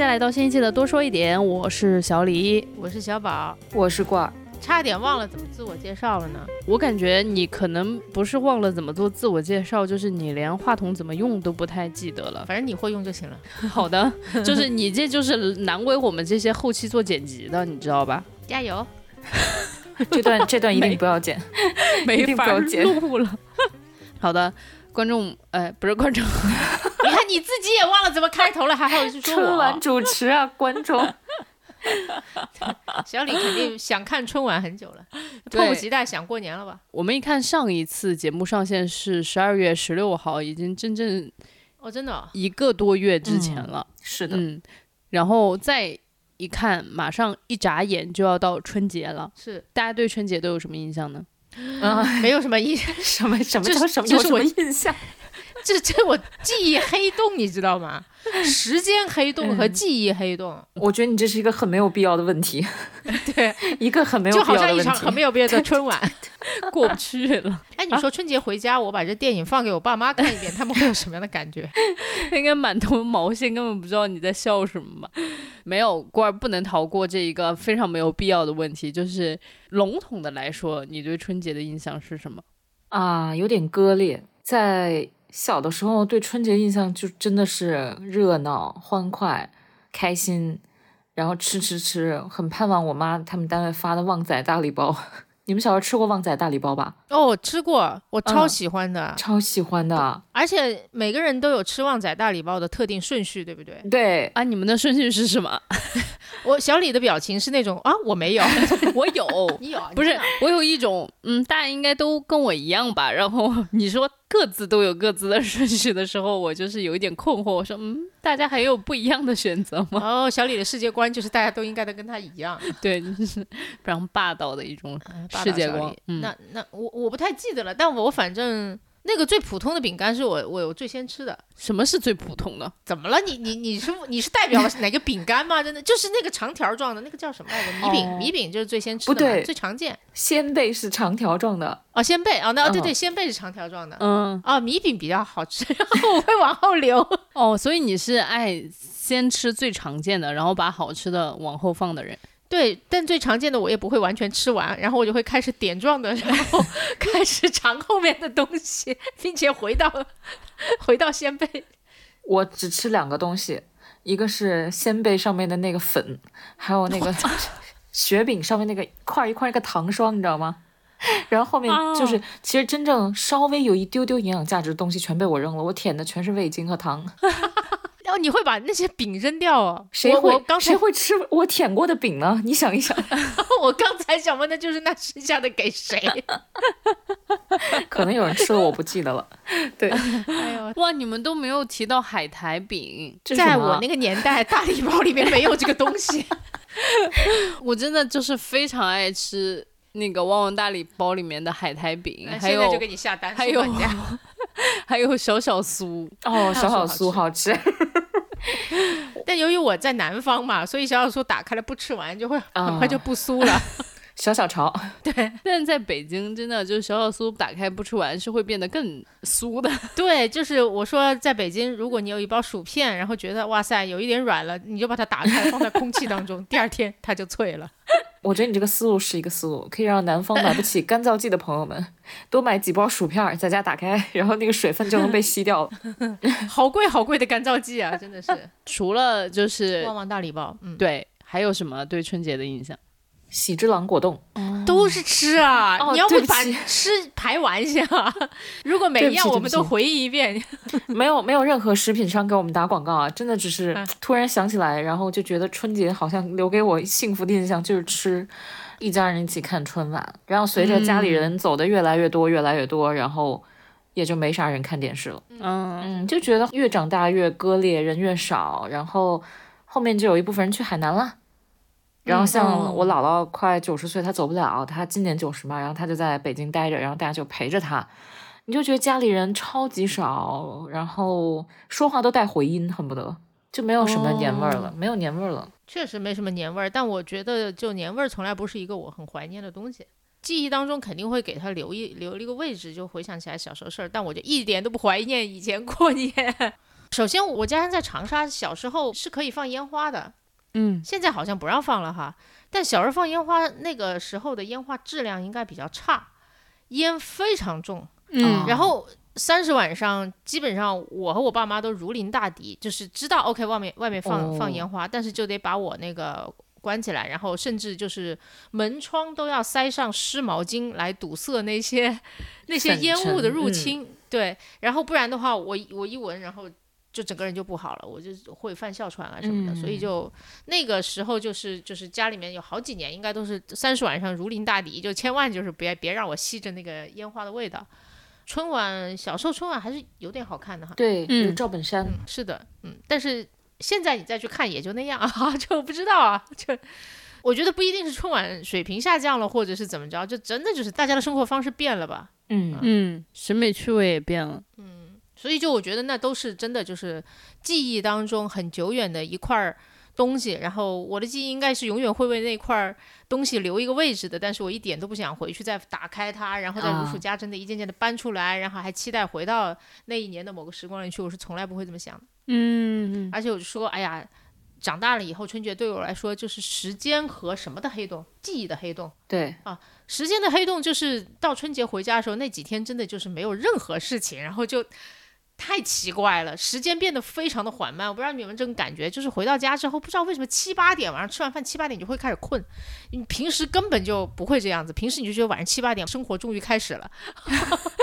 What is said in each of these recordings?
迎大家来到新一期的多说一点，我是小李。我是小宝，我是罐儿，差点忘了怎么自我介绍了呢。我感觉你可能不是忘了怎么做自我介绍，就是你连话筒怎么用都不太记得了。反正你会用就行了。好的，就是你这就是难为我们这些后期做剪辑的，你知道吧？加油！这段这段一定不要剪，没法剪录了。好的，观众，哎，不是观众，你自己也忘了怎么开头了，还好意思说春晚。主持啊，观众，小李肯定想看春晚很久了，迫不及待想过年了吧？我们一看上一次节目上线是十二月十六号，已经真正哦，真的哦、一个多月之前了。是的，嗯，然后再一看，马上一眨眼就要到春节了。是大家对春节都有什么印象呢？啊，没有什么印 象。什么什么什么这是我有什么印象？这这我记忆黑洞，你知道吗？时间黑洞和记忆黑洞，我觉得你这是一个很没有必要的问题，对，一个很没有就必要的问好像一场很没。有必要的春晚。过不去了，哎，你说春节回家，我把这电影放给我爸妈看一遍，他们会有什么样的感觉？应该满头毛线，根本不知道你在笑什么吧？没有，过儿不能逃过这一个非常没有必要的问题，就是笼统的来说，你对春节的印象是什么？啊，有点割裂。在小的时候，对春节印象就真的是热闹、欢快、开心，然后吃吃吃，很盼望我妈他们单位发的旺仔大礼包。你们小时候吃过旺仔大礼包吧？哦，我吃过，我超嗯喜欢的，超喜欢的。而且每个人都有吃旺仔大礼包的特定顺序，对不对？对，啊，你们的顺序是什么？我小李的表情是那种啊，我没有，我有，你有啊，不是我有一种，嗯，大家应该都跟我一样吧。然后你说各自都有各自的顺序的时候，我就是有一点困惑。我说，嗯，大家还有不一样的选择吗？哦，小李的世界观就是大家都应该都跟他一样，对，就是非常霸道的一种世界。观嗯，那那我我不太记得了，但我反正那个最普通的饼干是我我有最先吃的。什么是最普通的？怎么了？你你你是你是代表了哪个饼干吗？真的就是那个长条状的那个叫什么来着？米饼，哦米饼就是最先吃的，不对最常见。鲜贝是长条状的，哦，鲜贝哦，那哦对对，嗯鲜贝是长条状的。嗯，哦，米饼比较好吃，然后我会往后留。哦，所以你是爱先吃最常见的，然后把好吃的往后放的人。对，但最常见的我也不会完全吃完，然后我就会开始点状的，然后 开始尝后面的东西，并且回到回到鲜贝。我只吃两个东西，一个是鲜贝上面的那个粉，还有那个 雪饼上面那个一块一块那个糖霜，你知道吗？然后后面就是，哦其实真正稍微有一丢丢营养价值的东西全被我扔了，我舔的全是味精和糖。然后你会把那些饼扔掉哦？谁会刚才谁会吃 我舔过的饼呢？你想一想，我刚才想问的就是那剩下的给谁？可能有人吃了，我不记得了。对，哎呦，哇，你们都没有提到海苔饼，在我那个年代，大礼包里面没有这个东西。我真的就是非常爱吃那个旺旺大礼包里面的海苔饼，还有现在就给你下单，还有还有小小酥。哦，小小酥酥好吃。但由于我在南方嘛，所以小小酥打开了不吃完，就会很啊快就不酥了。小小潮，对但是在北京，真的就是小小酥打开不吃完是会变得更酥的。对，就是我说，在北京，如果你有一包薯片，然后觉得哇塞有一点软了，你就把它打开，放在空气当中，第二天它就脆了。我觉得你这个思路是一个思路，可以让南方买不起 干燥剂的朋友们多买几包薯片儿，在家打开，然后那个水分就能被吸掉了。好贵好贵的干燥剂啊，真的是。除了就是旺旺大礼包，嗯，对，还有什么对春节的印象？喜之郎果冻，都是吃啊，哦你要不把吃排完一下？如果每一样我们都回忆一遍，没有没有任何食品商给我们打广告啊，真的只是嗯突然想起来，然后就觉得春节好像留给我幸福的印象就是吃，一家人一起看春晚，然后随着家里人走的越来越多越来越多，然后也就没啥人看电视了。嗯，嗯，就觉得越长大越割裂，人越少，然后后面就有一部分人去海南了。然后像我姥姥快九十岁，她走不了，她今年九十嘛，然后她就在北京待着，然后大家就陪着她，你就觉得家里人超级少，然后说话都带回音，恨不得就没有什么年味儿了，没有年味儿了。确实没什么年味儿。但我觉得，就年味儿从来不是一个我很怀念的东西。记忆当中肯定会给它留一留一个位置，就回想起来小时候事儿。但我就一点都不怀念以前过年。首先，我家乡在长沙，小时候是可以放烟花的，嗯，现在好像不让放了哈。但小时候放烟花，那个时候的烟花质量应该比较差，烟非常重。嗯然后三十晚上，基本上我和我爸妈都如临大敌，就是知道 OK 外面外面放、哦放烟花，但是就得把我那个关起来，然后甚至就是门窗都要塞上湿毛巾来堵塞那些那些烟雾的入侵。对，然后不然的话，我我一闻，然后。就整个人就不好了，我就会犯哮喘啊什么的，所以嗯。就那个时候就是就是家里面有好几年，应该都是三十晚上如临大敌，就千万就是别别让我吸着那个烟花的味道。春晚小时候春晚还是有点好看的哈，对，嗯。有赵本山，嗯，是的，嗯，但是现在你再去看也就那样啊，就不知道啊，就我觉得不一定是春晚水平下降了，或者是怎么着，就真的就是大家的生活方式变了吧，嗯嗯，审美趣味也变了。所以就我觉得那都是真的就是记忆当中很久远的一块儿东西，然后我的记忆应该是永远会为那块儿东西留一个位置的，但是我一点都不想回去再打开它，然后再如数啊家珍的一件件的搬出来，然后还期待回到那一年的某个时光里去，我是从来不会这么想的。嗯，而且我就说，哎呀，长大了以后春节对我来说就是时间和什么的黑洞，记忆的黑洞。对啊，时间的黑洞就是到春节回家的时候，那几天真的就是没有任何事情，然后就太奇怪了，时间变得非常的缓慢。我不知道你们这种感觉，就是回到家之后，不知道为什么七八点晚上吃完饭七八点就会开始困，你平时根本就不会这样子，平时你就觉得晚上七八点生活终于开始了，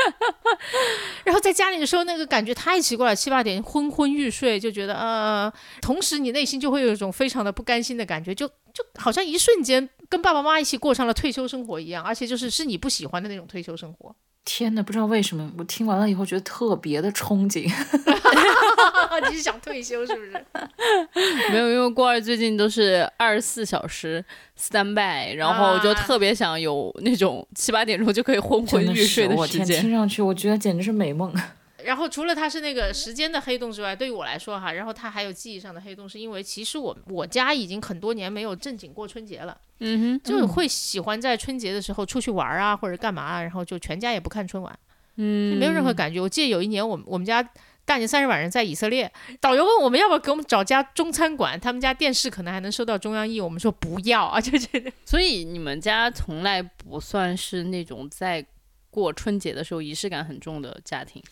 然后在家里的时候那个感觉太奇怪了，七八点昏昏欲睡，就觉得呃，同时你内心就会有一种非常的不甘心的感觉，就就好像一瞬间跟爸爸妈妈一起过上了退休生活一样，而且就是是你不喜欢的那种退休生活。天呐，不知道为什么我听完了以后觉得特别的憧憬。你是想退休是不是？没有，因为郭二最近都是二十四小时 stand by，然后就啊特别想有那种七八点钟就可以昏昏欲睡我天，时间。听上去我觉得简直是美梦。然后除了它是那个时间的黑洞之外，对于我来说哈，然后它还有记忆上的黑洞，是因为其实我我家已经很多年没有正经过春节了，嗯就是会喜欢在春节的时候出去玩啊或者干嘛啊，然后就全家也不看春晚，嗯，没有任何感觉。我记得有一年我们我们家。大年三十晚上在以色列，导游问我们要不要给我们找家中餐馆，他们家电视可能还能收到中央一，我们说不要啊，就觉得所以你们家从来不算是那种在过春节的时候仪式感很重的家庭。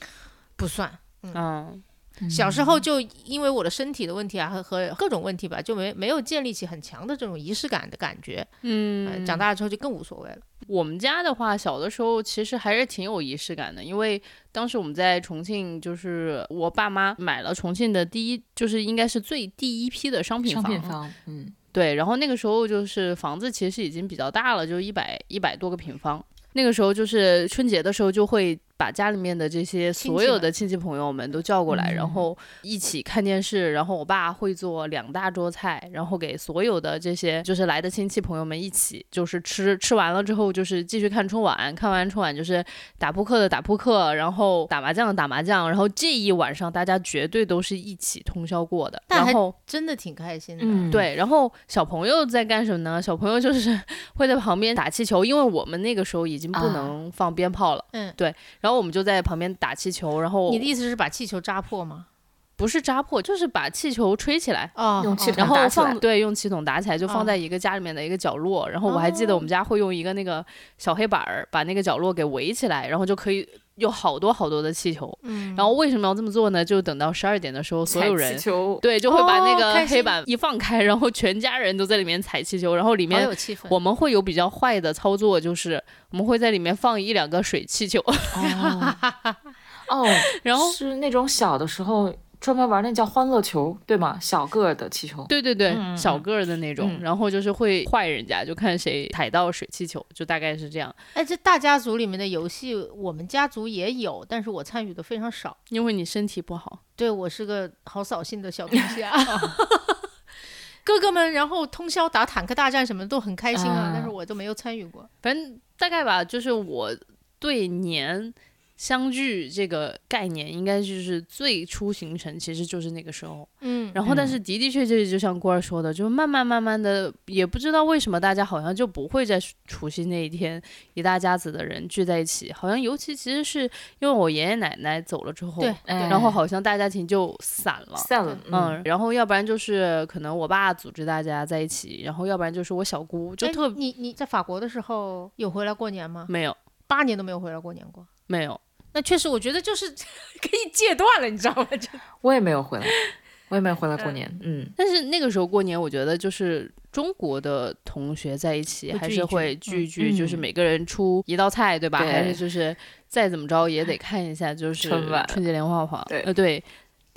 不算。嗯小时候就因为我的身体的问题啊和和各种问题吧，就没没有建立起很强的这种仪式感的感觉。呃嗯，长大了之后就更无所谓了。我们家的话，小的时候其实还是挺有仪式感的，因为当时我们在重庆，就是我爸妈买了重庆的第一，就是应该是最第一批的商品商房。品房，嗯，对，然后那个时候就是房子其实已经比较大了，就一百一百多个平方。那个时候就是春节的时候，就会把家里面的这些所有的亲戚朋友们都叫过来，嗯然后一起看电视。然后我爸会做两大桌菜，然后给所有的这些就是来的亲戚朋友们一起就是吃。吃完了之后就是继续看春晚，看完春晚就是打扑克的打扑克，然后打麻将的打麻将。然后这一晚上大家绝对都是一起通宵过的。然后真的挺开心的。嗯，对，然后小朋友在干什么呢？小朋友就是 会在旁边打气球，因为我们那个时候已经不啊能放鞭炮了，嗯，然后我们就在旁边打气球，然后你的意思是把气球扎破吗？不是扎破，就是把气球吹起来。哦，用气哦然后筒打起来放对，用气筒打起来，就放哦在一个家里面的一个角落。然后我还记得我们家会用一个那个小黑板儿把那个角落给围起来，然后就可以有好多好多的气球。嗯，然后为什么要这么做呢？就等到十二点的时候，所有人，对就会把那哦个黑板一放开，然后全家人都在里面踩气球，然后里面。我们会有比较坏的操作，就是我们会在里面放一两个水气球，哦，哦，然后是那种小的时候专门玩那叫欢乐球，对吗？小个儿的气球。对对对，嗯小个儿的那种，嗯然后就是会坏人家，就看谁踩到水气球，就大概是这样。哎，这大家族里面的游戏，我们家族也有，但是我参与的非常少。因为你身体不好，对我是个好扫兴的小 东西啊。哥哥们，然后通宵打坦克大战什么的都很开心啊，啊但是我都没有参与过。反正大概吧，就是我对年相聚这个概念，应该就是最初形成，其实就是那个时候。嗯，然后，但是的的确确，就像郭儿说的，就慢慢慢慢的，也不知道为什么大家好像就不会在除夕那一天一大家子的人聚在一起，好像尤其其实是因为我爷爷奶奶走了之后，对，哎然后好像大家庭就散了。散了，嗯，然后要不然就是可能我爸组织大家在一起，然后要不然就是我小姑就哎特你你在法国的时候有回来过年吗？没有八年都没有回来过年过。没有，那确实，我觉得就是 可以戒断了，你知道吗？就 我也没有回来，我也没有回来过年，嗯，但是那个时候过年，我觉得就是中国的同学在一起，还是会聚一聚就是每个人出一道菜，对吧？对还是就是再怎么着也得看一下，就是春晚春节联欢晚，对呃对。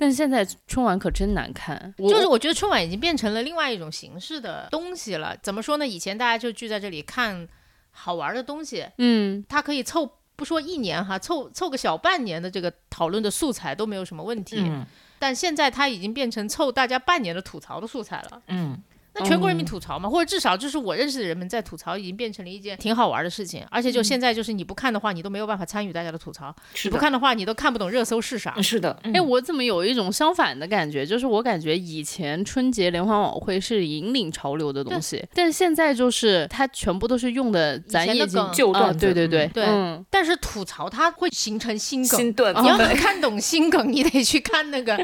但是现在春晚可真难看，就是我觉得春晚已经变成了另外一种形式的东西了。怎么说呢？以前大家就聚在这里看好玩的东西，嗯，它可以凑不说一年哈，凑凑个小半年的这个讨论的素材都没有什么问题。嗯但现在它已经变成凑大家半年的吐槽的素材了。嗯，那全国人民吐槽嘛，或者至少就是我认识的人们在吐槽，已经变成了一件挺好玩的事情。而且就现在就是你不看的话，你都没有办法参与大家的吐槽；你不看的话，你都看不懂热搜是啥。是的，哎，嗯我怎么有一种相反的感觉？就是我感觉以前春节联欢晚会是引领潮流的东西，但是现在就是它全部都是用的咱已经旧段子对对对嗯但是吐槽它会形成新梗，新你要能看懂新梗，你得去看那个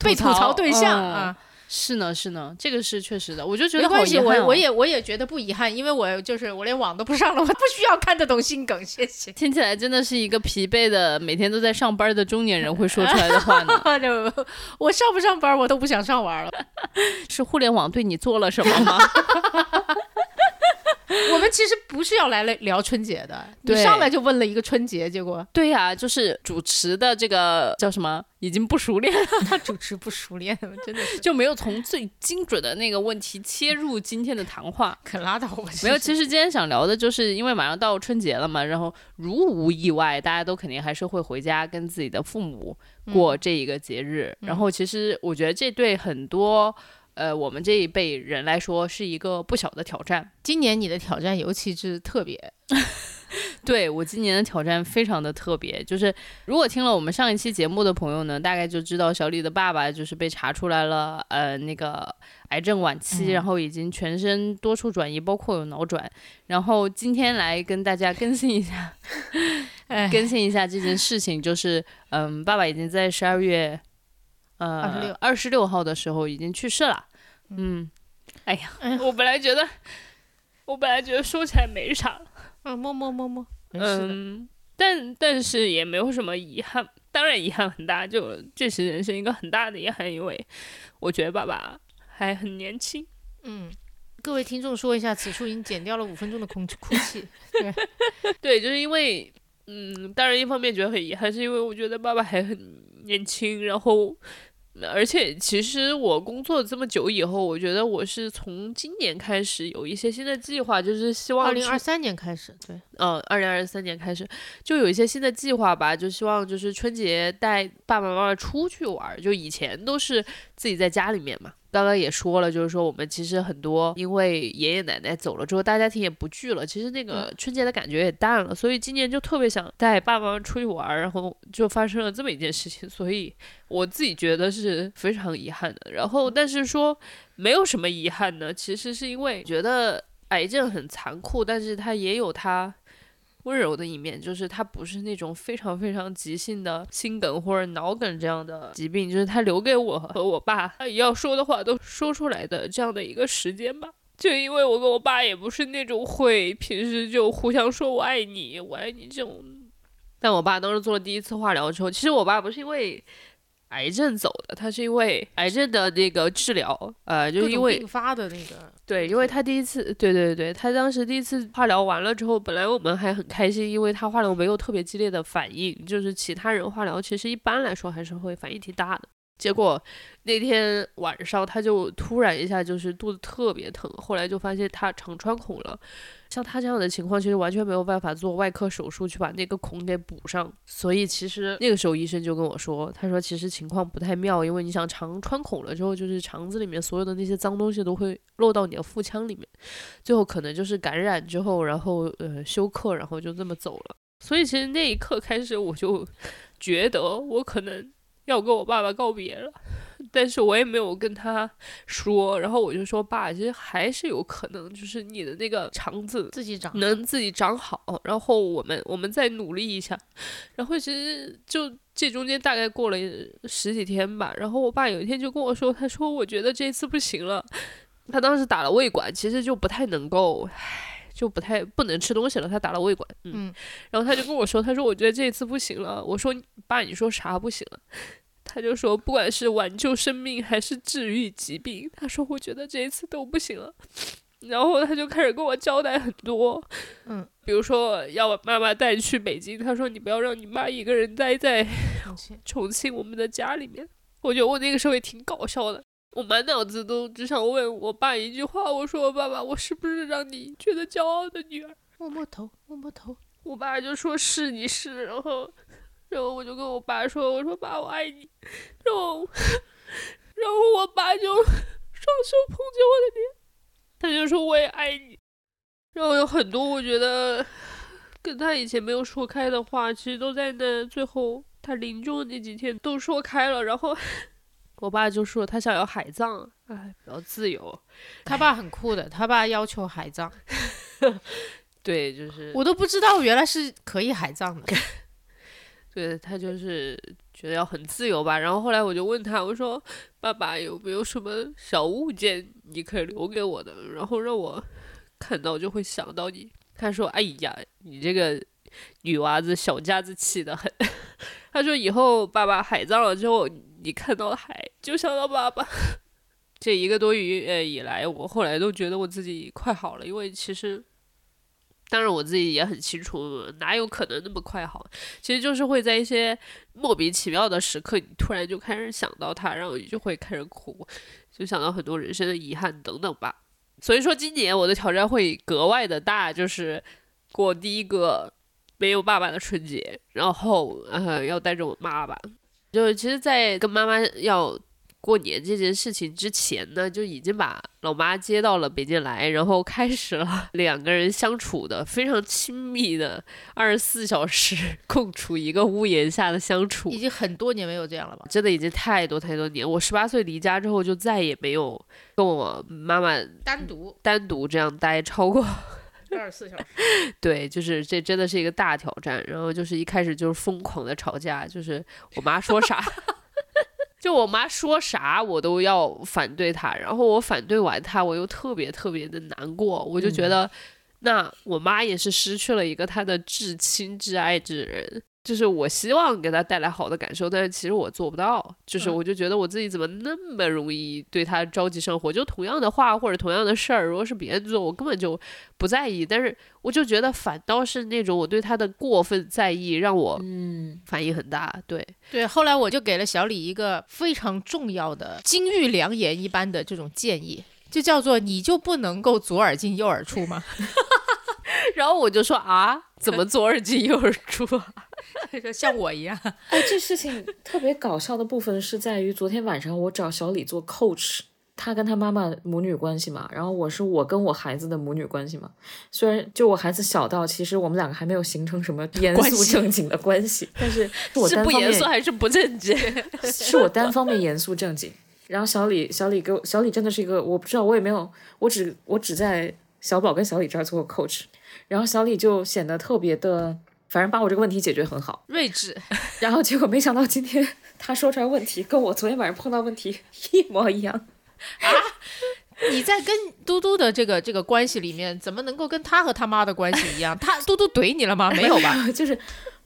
被吐槽对象嗯啊。是呢是呢，这个是确实的，我就觉得没关系，我我也我也觉得不遗憾，因为我就是我连网都不上了，我不需要看得懂心梗，谢谢。听起来真的是一个疲惫的、每天都在上班的中年人会说出来的话呢。就我上不上班我都不想上玩了。是互联网对你做了什么吗？我们其实不是要来聊春节的，你对上来就问了一个春节，结果？对呀、就是主持的这个叫什么，已经不熟练了，他 主持不熟练，真的就没有从最精准的那个问题切入今天的谈话。可拉倒吧。没有，其实今天想聊的就是因为马上到春节了嘛，然后如无意外，大家都肯定还是会回家跟自己的父母过这一个节日。然后其实我觉得这对很多呃我们这一辈人来说是一个不小的挑战。今年你的挑战尤其是特别，对我今年的挑战非常的特别，就是如果听了我们上一期节目的朋友呢，大概就知道小李的爸爸就是被查出来了，呃，那个癌症晚期，然后已经全身多处转移，包括有脑转。然后今天来跟大家更新一下，哎，更新一下这件事情，就是嗯，爸爸已经在十二月呃26二十六号的时候已经去世了。嗯，哎呀，我本来觉得，我本来觉得说起来没啥。嗯，摸摸摸摸。嗯，但但是也没有什么遗憾，当然遗憾很大，就这是人生一个很大的遗憾，因为我觉得爸爸还很年轻。嗯，各位听众说一下，此处已经剪掉了五分钟的空哭泣。对对，就是因为，嗯，当然一方面觉得很遗憾，是因为我觉得爸爸还很年轻，然后。而且，其实我工作这么久以后，我觉得我是从今年开始有一些新的计划，就是希望去二零二三年开始，对，嗯，二零二三年开始就有一些新的计划吧，就希望就是春节带爸爸妈妈出去玩儿。就以前都是自己在家里面嘛，刚刚也说了，就是说我们其实很多因为爷爷奶奶走了之后，大家庭也不聚了，其实那个春节的感觉也淡了，所以今年就特别想带爸爸妈妈出去玩，然后就发生了这么一件事情，所以我自己觉得是非常遗憾的。然后，但是说没有什么遗憾呢，其实是因为觉得癌症很残酷，但是它也有它温柔的一面，就是他不是那种非常非常急性的心梗或者脑梗这样的疾病，就是他留给我和我爸他要说的话都说出来的这样的一个时间吧。就因为我跟我爸也不是那种会平时就互相说我爱你，我爱你这种。但我爸当时做了第一次化疗之后，其实我爸不是因为癌症走的，他是因为癌症的那个治疗，呃，就是因为并发的那个，对，因为他第一次，对对对，他当时第一次化疗完了之后，本来我们还很开心，因为他化疗没有特别激烈的反应，就是其他人化疗其实一般来说还是会反应挺大的。结果那天晚上他就突然一下就是肚子特别疼，后来就发现他肠穿孔了。像他这样的情况，其实完全没有办法做外科手术去把那个孔给补上。所以其实那个时候医生就跟我说，他说其实情况不太妙，因为你想肠穿孔了之后，就是肠子里面所有的那些脏东西都会漏到你的腹腔里面，最后可能就是感染之后，然后呃休克，然后就这么走了。所以其实那一刻开始，我就觉得我可能要跟我爸爸告别了。但是我也没有跟他说，然后我就说爸，其实还是有可能，就是你的那个肠子自己长能自己长好，然后我们我们再努力一下。然后其实就这中间大概过了十几天吧，然后我爸有一天就跟我说，他说我觉得这次不行了，他当时打了胃管，其实就不太能够，唉，就不太不能吃东西了，他打了胃管，嗯，然后他就跟我说，他说我觉得这次不行了，我说爸，你说啥不行了？他就说，不管是挽救生命还是治愈疾病，他说我觉得这一次都不行了。然后他就开始跟我交代很多，嗯，比如说要把妈妈带去北京，他说你不要让你妈一个人待在重庆重庆我们的家里面。我觉得我那个时候也挺搞笑的，我满脑子都只想问我爸一句话，我说爸爸，我是不是让你觉得骄傲的女儿？摸摸头，摸摸头。我爸就说是你是，然后。然后我就跟我爸说：“我说爸，我爱你。”然后，然后我爸就双手捧着我的脸，他就说：“我也爱你。”然后有很多我觉得跟他以前没有说开的话，其实都在那最后他临终那几天都说开了。然后 我爸就说他想要海葬，哎，比较自由。他爸很酷的，他爸要求海葬。对，就是我都不知道原来是可以海葬的。对他就是觉得要很自由吧，然后后来我就问他，我说：“爸爸有没有什么小物件你可以留给我的，然后让我看到就会想到你？”他说：“哎呀，你这个女娃子小家子气的很。”他说：“以后爸爸海葬了之后，你看到海就想到爸爸。”这一个多月以来，我后来都觉得我自己快好了，因为其实。当然我自己也很清楚，哪有可能那么快好？其实就是会在一些莫名其妙的时刻，你突然就开始想到他，然后你就会开始哭，就想到很多人生的遗憾等等吧。所以说今年我的挑战会格外的大，就是过第一个没有爸爸的春节，然后呃要带着我妈吧。就其实，在跟妈妈要。过年这件事情之前呢，就已经把老妈接到了北京来，然后开始了 两个人相处的非常亲密的二十四小时 共处一个屋檐下的相处，已经很多年没有这样了吧？真的已经太多太多年。我十八岁离家之后，就再也没有跟我妈妈单独单独这样待超过 二十四小时。对，就是这真的是一个大挑战。然后就是一开始就是疯狂的吵架，就是我妈说啥。就我妈说啥，我都要反对她，然后我反对完她，我又特别特别的难过，我就觉得，那我妈也是失去了一个她的至亲至爱之人。就是我希望给他带来好的感受，但是其实我做不到。就是我就觉得我自己怎么那么容易对他着急上火？就同样的话或者同样的事儿，如果是别人做，我根本就不在意。但是我就觉得反倒是那种我对他的过分在意，让我嗯反应很大。对对，后来我就给了小李一个非常重要的金玉良言一般的这种建议，就叫做你就不能够左耳进右耳出吗？然后我就说啊，怎么左耳进右耳出啊？说像我一样。哎，这事情特别搞笑的部分是在于，昨天晚上我找小李做 coach，他跟他妈妈母女关系嘛，然后我是我跟我孩子的母女关系嘛。虽然就我孩子小到，其实我们两个还没有形成什么严肃正经的关系，但是我单不方面严肃还是不正经？是我单方面严肃正经。然后小李，小李给我，小李真的是一个，我不知道，我也没有，我只我只在小宝跟小李这儿做过 coach。然后小李就显得特别的，反正把我这个问题解决很好，睿智。然后结果没想到今天 他说出来问题跟我昨天晚上碰到问题 一模一样啊！你在跟嘟嘟的这个这个关系里面，怎么能够跟他和他妈的关系一样？他嘟嘟怼你了吗？没有吧？就是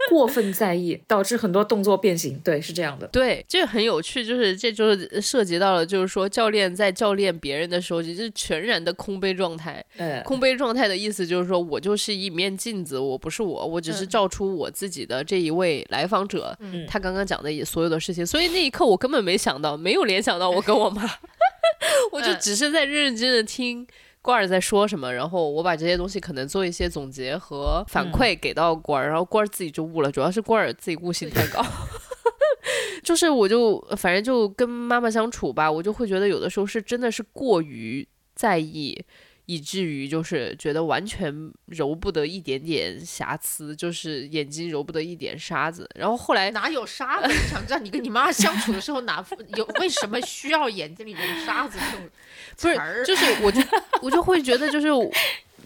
过分在意，导致很多动作变形。对，是这样的。对，这个很有趣，就是这就是涉及到了，就是说教练在教练别人的时候，就是全然的空杯状态。嗯，空杯状态的意思就是说我就是一面镜子，我不是我，我只是照出我自己的这一位来访者，嗯他刚刚讲的也所有的事情。所以那一刻我根本没想到，没有联想到我跟我妈，我就嗯只是在认认真真的听。瓜儿在说什么，然后我把这些东西可能做一些总结和反馈给到罐儿，然后罐儿自己就悟了，主要是罐儿自己悟性太高。就是我就反正就跟妈妈相处吧，我就会觉得有的时候是真的是过于在意以至于就是觉得完全揉不得一点点瑕疵，就是眼睛揉不得一点沙子。然后后来哪有沙子？我想知道你跟你妈相处的时候哪有为什么需要眼睛里面的沙子这种 不是词儿？就是我就我就会觉得就是，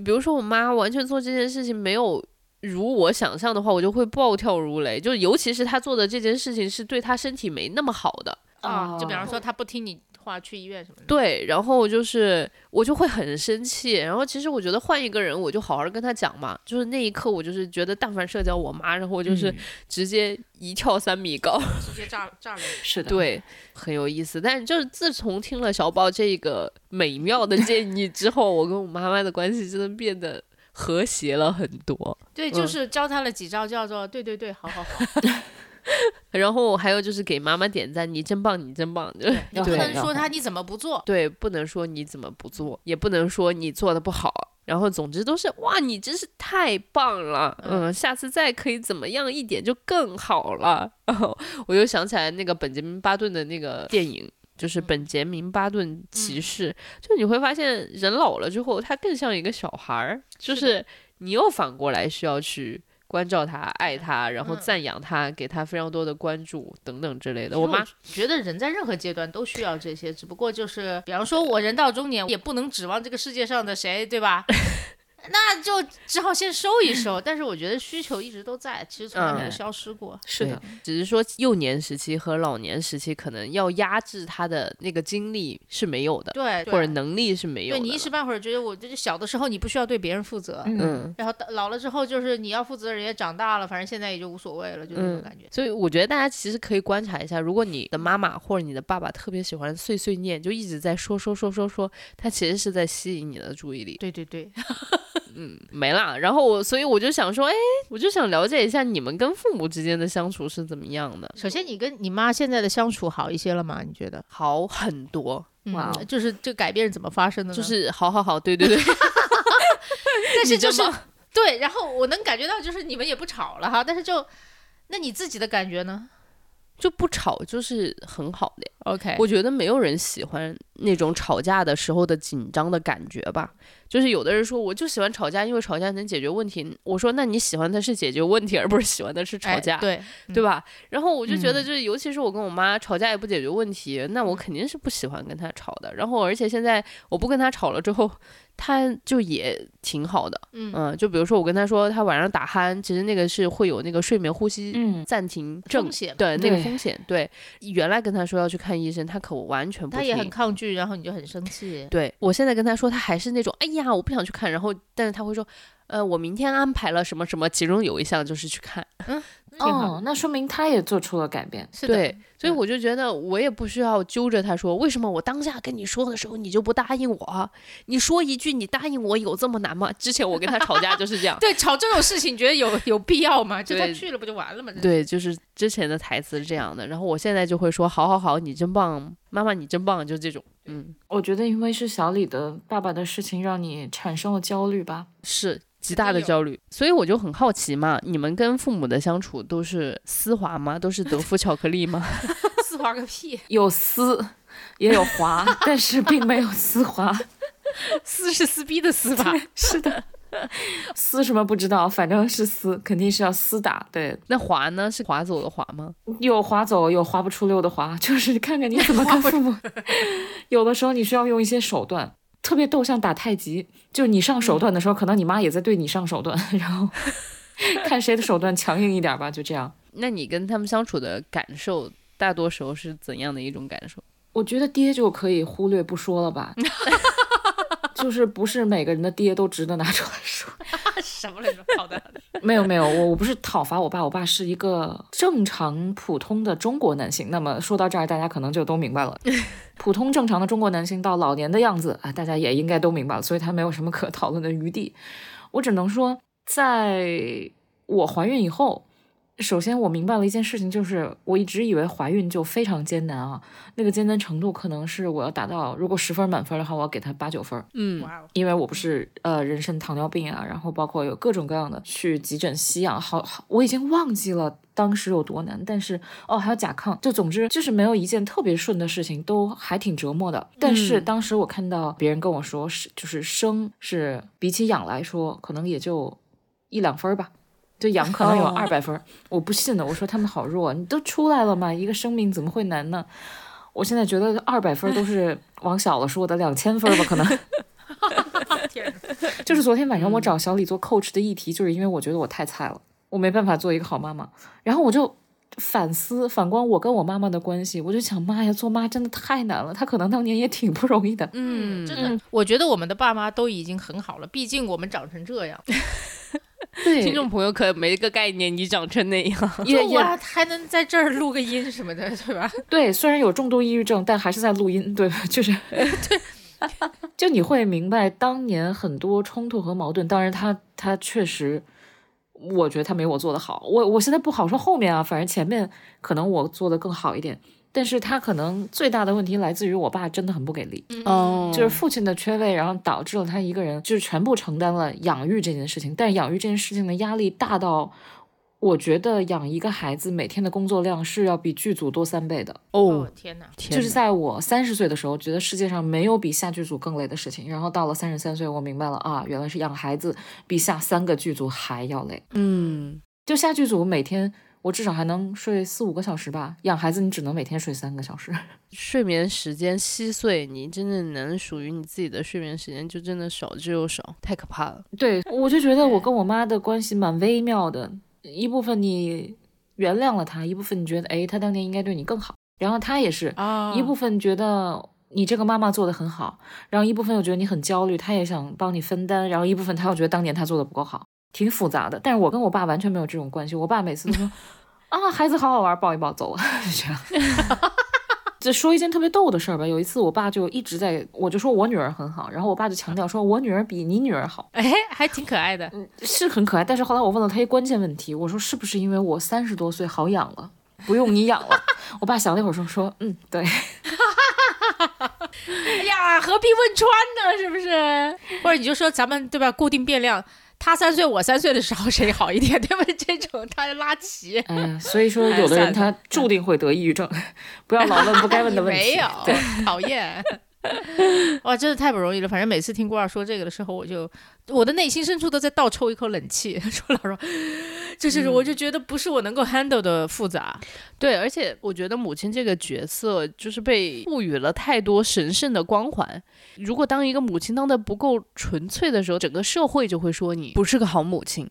比如说我妈完全做这件事情没有如我想象的话，我就会暴跳如雷。就尤其是她做的这件事情是对她身体没那么好的，啊，就比哦方说他不听你话，去医院什么的。对，然后就是我就会很生气。然后其实我觉得换一个人，我就好好跟他讲嘛。就是那一刻，我就是觉得但凡社交我妈，然后我就是嗯直接一跳三米高。直接炸炸了。是的，对，很有意思。但是就是自从听了小宝这个美妙的建议之后，我跟我妈妈的关系真的变得和谐了很多。对，嗯就是教他了几招，叫做对对对，好好好。然后还有就是给妈妈点赞，你真棒，你真棒。就你不能说他你怎么不做，对，不能说你怎么不做，也不能说你做的不好。然后总之都是哇，你真是太棒了，嗯，下次再可以怎么样一点就更好了。然后我又想起来那个本杰明巴顿的那个电影，就是《本杰明巴顿骑士》，就你会发现人老了之后，他更像一个小孩儿，就是是你又反过来需要去。关照他，爱他，然后嗯赞扬他，给他非常多的关注等等之类的。我妈觉得人在任何阶段都需要这些，只不过就是，比方说我人到中年，也不能指望这个世界上的谁，对吧？那就只好先收一收。但是我觉得需求一直都在，其实从来没有嗯消失过。是的，只是说幼年时期和老年时期可能要压制他的那个精力是没有的，对，或者能力是没有的。对你一时半会儿觉得我就是小的时候你不需要对别人负责，然后到老了之后就是你要负责，人也长大了，反正现在也就无所谓了，就那种嗯感觉。所以我觉得大家其实可以观察一下，如果你的妈妈或者你的爸爸特别喜欢碎碎念，就一直在说说说说说，他其实是在吸引你的注意力。对对对，没啦，然后我所以我就想说，哎，我就想了解一下你们跟父母之间的相处是怎么样的，首先你跟你妈现在的相处好一些了吗？你觉得？好很多，哇就是这个改变是怎么发生的呢？就是好好好，对对对，但是就是对，然后我能感觉到，就是你们也不吵了哈，但是就那你自己的感觉呢就不吵就是很好的呀。？OK，我觉得没有人喜欢那种吵架的时候的紧张的感觉吧。就是有的人说，我就喜欢吵架，因为吵架能解决问题。我说，那你喜欢的是解决问题，而不是喜欢的是吵哎架，对，对吧？然后我就觉得，嗯就是尤其是我跟我妈吵架也不解决问题，那我肯定是不喜欢跟她吵的。然后，而且现在我不跟她吵了之后，她就也挺好的。嗯嗯，就比如说我跟她说，她晚上打鼾，其实那个是会有那个睡眠呼吸嗯暂停症风险对那个风险。对，原来跟她说要去看医生，他可完全不听。他也很抗拒，然后你就很生气。对我现在跟他说，他还是那种，哎呀，我不想去看，然后但是他会说，呃，我明天安排了什么什么，其中有一项就是去看，哦，那说明他也做出了改变。是的，对，所以嗯我就觉得我也不需要揪着他说，为什么我当下跟你说的时候你就不答应我？你说一句你答应我有这么难吗？之前我跟他吵架就是这样，对，吵这种事情，觉得有有必要吗？就他去了不就完了吗？对，就是之前的台词是这样的，然后我现在就会说，好好好，你真棒，妈妈你真棒，就这种，嗯，我觉得因为是小李的爸爸的事情，让你产生了焦虑吧。是极大的焦虑，所以我就很好奇嘛，你们跟父母的相处都是丝滑吗？都是德芙巧克力吗？丝滑个屁，有丝，也有滑，但是并没有丝滑。撕是撕逼的撕吧？是的，丝什么不知道，反正是撕，肯定是要撕打。对，那滑呢？是滑走的滑吗？有滑走，有滑不出溜的滑，就是看看你怎么跟父母。有的时候你需要用一些手段，特别逗，像打太极，就你上手段的时候，可能你妈也在对你上手段，然后 看谁的手段强硬一点吧，就这样。那你跟他们相处的感受，大多时候是怎样的一种感受？我觉得爹就可以忽略不说了吧，就是不是每个人的爹都值得拿出来说。什么来着？好的，好的。没有没有，我我不是讨伐我爸，我爸是一个正常普通的中国男性。那么说到这儿，大家可能就都明白了，普通正常的中国男性到老年的样子啊，大家也应该都明白了，所以他没有什么可讨论的余地。我只能说，在我怀孕以后。首先，我明白了一件事情，就是我一直以为怀孕就非常艰难啊，那个艰难程度可能是我要达到，如果十分满分的话，我要给他八九分。嗯哇哦，因为我不是呃妊娠糖尿病啊，然后包括有各种各样的去急诊吸氧，好好我已经忘记了当时有多难，但是哦，还有甲亢，就总之就是没有一件特别顺的事情，都还挺折磨的。但是当时我看到别人跟我说是，就是生是比起养来说，可能也就一两分吧，就养可能有二百分，我不信的。我说他们好弱，你都出来了嘛，一个生命怎么会难呢？我现在觉得二百分都是往小了说的，两千分吧，可能。天，就是昨天晚上我找小李做 coach 的议题，就是因为我觉得我太菜了，我没办法做一个好妈妈。然后我就反思、反观我跟我妈妈的关系，我就想，妈呀，做妈真的太难了。她可能当年也挺不容易的。嗯，真的，我觉得我们的爸妈都已经很好了，毕竟我们长成这样。对，听众朋友可没个概念，你长成那样，也也还能在这儿录个音什么的，对吧？对，虽然有重度抑郁症，但还是在录音，对吧？就是对。就你会明白当年很多冲突和矛盾，当然他他确实，我觉得他没我做的好。我我现在不好说后面啊，反正前面可能我做的更好一点。但是他可能最大的问题来自于我爸真的很不给力，哦，就是父亲的缺位，然后导致了他一个人就是全部承担了养育这件事情。但养育这件事情的压力大到。我觉得养一个孩子每天的工作量是要比剧组多三倍的哦！天哪，就是在我三十岁的时候，觉得世界上没有比下剧组更累的事情。然后到了三十三岁，我明白了啊，原来是养孩子比下三个剧组还要累。嗯，就下剧组每天我至少还能睡四五个小时吧，养孩子你只能每天睡三个小时，睡眠时间稀碎，你真正能属于你自己的睡眠时间就真的少之又少，太可怕了。对，我就觉得我跟 我妈的关系蛮微妙的。一部分你原谅了她，一部分你觉得，哎，她当年应该对你更好。然后她也是一部分觉得你这个妈妈做的很好，然后一部分又觉得你很焦虑，她也想帮你分担。然后一部分她又觉得当年她做的不够好，挺复杂的。但是我跟我爸完全没有这种关系，我爸每次都说，啊，孩子好好玩，抱一抱走了，就这样。就说一件特别逗的事儿吧。有一次，我爸就一直在，我就说我女儿很好，然后我爸就强调说我女儿比你女儿好。哎，还挺可爱的，嗯，是很可爱。但是后来我问了他一个关键问题，我说是不是因为我三十多岁好养了，不用你养了？我爸想了一会儿说说，嗯，对。哎呀，何必问穿呢？是不是？或者你就说咱们对吧？固定变量。他三岁，我三岁的时候谁好一点，对吧？这种他拉齐。嗯，所以说有的人他注定会得抑郁症，不要老问不该问的问题。没有，讨厌。哇，真的太不容易了。反正每次听郭二说这个的时候，我就我的内心深处都在倒抽一口冷气。说老实话，就是我就觉得不是我能够 handle 的复杂。对，而且我觉得母亲这个角色就是被赋予了太多神圣的光环。如果当一个母亲当的不够纯粹的时候，整个社会就会说你不是个好母亲。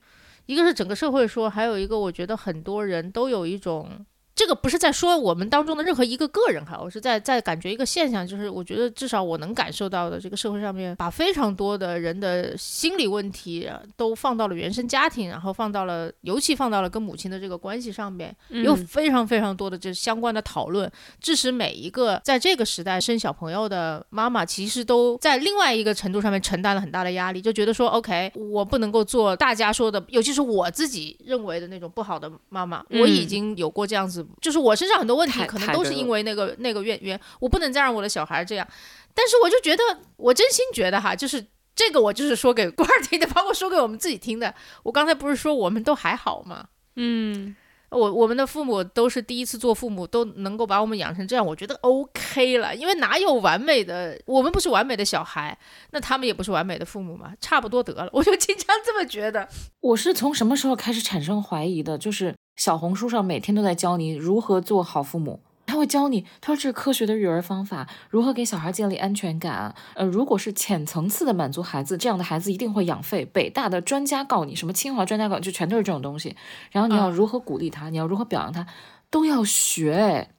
一个是整个社会说，还有一个我觉得很多人都有一种。这个不是在说我们当中的任何一个个人哈，我是在在感觉一个现象，就是我觉得至少我能感受到的，这个社会上面把非常多的人的心理问题都放到了原生家庭，然后放到了，尤其放到了跟母亲的这个关系上面，有非常非常多的这相关的讨论，致使每一个在这个时代生小朋友的妈妈，其实都在另外一个程度上面承担了很大的压力，就觉得说，OK，我不能够做大家说的，尤其是我自己认为的那种不好的妈妈，我已经有过这样子。就是我身上很多问题，可能都是因为那个那个原原，我不能再让我的小孩这样。但是我就觉得，我真心觉得哈，就是这个我就是说给官儿听的，包括说给我们自己听的。我刚才不是说我们都还好吗？嗯。我我们的父母都是第一次做父母，都能够把我们养成这样，我觉得 OK 了。因为哪有完美的，我们不是完美的小孩，那他们也不是完美的父母嘛，差不多得了。我就经常这么觉得。我是从什么时候开始产生怀疑的？就是小红书上每天都在教你如何做好父母。他会教你，他说这是科学的育儿方法，如何给小孩建立安全感。呃，如果是浅层次的满足孩子，这样的孩子一定会养废。北大的专家告你，什么清华专家告，就全都是这种东西。然后你要如何鼓励他，你要如何表扬他，都要学，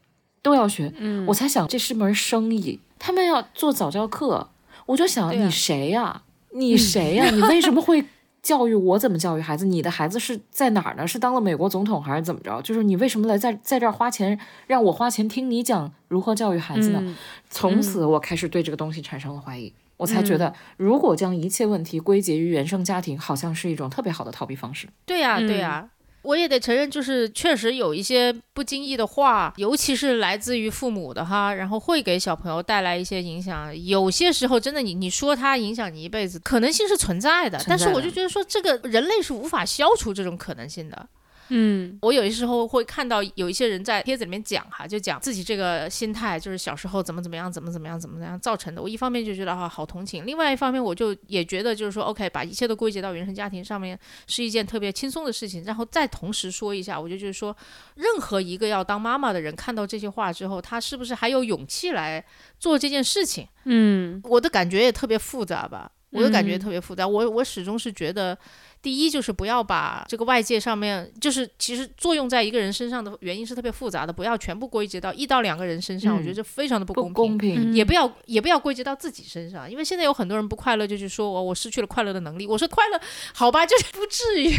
都要学。嗯，我才想这是门生意，他们要做早教课，我就想你谁呀？你谁呀？你为什么会？教育我怎么教育孩子？你的孩子是在哪儿呢？是当了美国总统还是怎么着？就是你为什么来在在这儿花钱让我花钱听你讲如何教育孩子呢？从此我开始对这个东西产生了怀疑，我才觉得如果将一切问题归结于原生家庭，好像是一种特别好的逃避方式。对呀，对呀。我也得承认，就是确实有一些不经意的话，尤其是来自于父母的哈，然后会给小朋友带来一些影响。有些时候，真的你你说他影响你一辈子，可能性是存在的。但是我就觉得说，这个人类是无法消除这种可能性的。嗯我有些时候会看到有一些人在帖子里面讲哈，就讲自己这个心态，就是小时候怎么怎么样，怎么怎么样，怎么怎么样造成的。我一方面就觉得啊好同情，另外一方面我就也觉得就是说，OK，把一切都归结到原生家庭上面是一件特别轻松的事情。然后再同时说一下，我就就是说，任何一个要当妈妈的人看到这些话之后，他是不是还有勇气来做这件事情？嗯我的感觉也特别复杂吧，我的感觉嗯特别复杂。我我始终是觉得，第一就是不要把这个外界上面，就是其实作用在一个人身上的原因是特别复杂的，不要全部归结到一到两个人身上，我觉得嗯这非常的不不公平。公平。嗯也不要也不要归结到自己身上，因为现在有很多人不快乐，就去说我我失去了快乐的能力。我说快乐，好吧，就是不至于。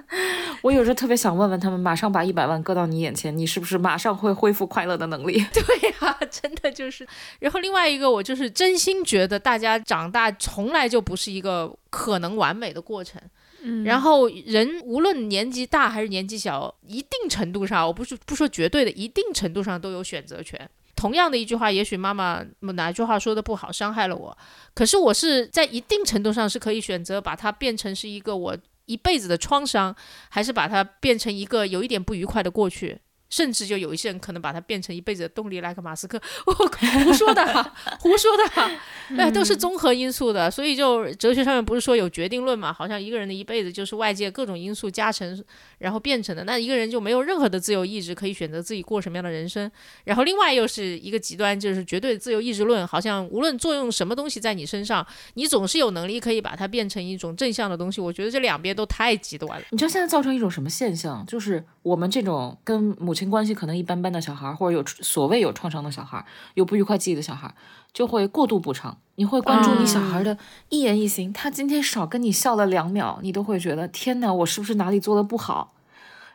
我有时候特别想问问他们，马上把一百万搁到你眼前，你是不是马上会恢复快乐的能力？对呀、真的就是。然后另外一个，我就是真心觉得大家长大从来就不是一个可能完美的过程。然后人无论年纪大还是年纪小，一定程度上，我不是不说绝对的，一定程度上都有选择权。同样的一句话，也许妈妈哪句话说的不好，伤害了我，可是我是在一定程度上是可以选择把它变成是一个我一辈子的创伤，还是把它变成一个有一点不愉快的过去。甚至就有一些人可能把它变成一辈子的动力，来个马斯克，我胡说的哈，胡说的哈，哎，都是综合因素的，所以就哲学上面不是说有决定论嘛？好像一个人的一辈子就是外界各种因素加成，然后变成的。那一个人就没有任何的自由意志可以选择自己过什么样的人生。然后另外又是一个极端，就是绝对自由意志论，好像无论作用什么东西在你身上，你总是有能力可以把它变成一种正向的东西。我觉得这两边都太极端了。你知道现在造成一种什么现象？就是我们这种跟母亲关系可能一般般的小孩儿，或者有所谓有创伤的小孩儿，有不愉快记忆的小孩儿，就会过度补偿。你会关注你小孩的一言一行，他今天少跟你笑了两秒，你都会觉得天哪，我是不是哪里做的不好？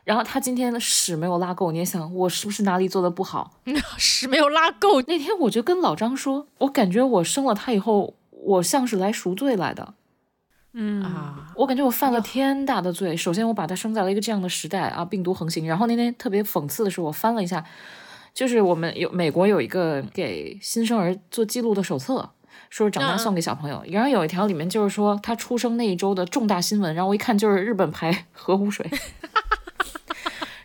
然后他今天的屎没有拉够，你也想我是不是哪里做的不好？屎没有拉够，那天我就跟老张说，我感觉我生了他以后，我像是来赎罪来的。嗯啊，我感觉我犯了天大的罪。首先，我把他生在了一个这样的时代啊，病毒横行。然后那天特别讽刺的是，我翻了一下，就是我们有美国有一个给新生儿做记录的手册，说是长大送给小朋友。然后有一条里面就是说他出生那一周的重大新闻，然后我一看就是日本排核污水，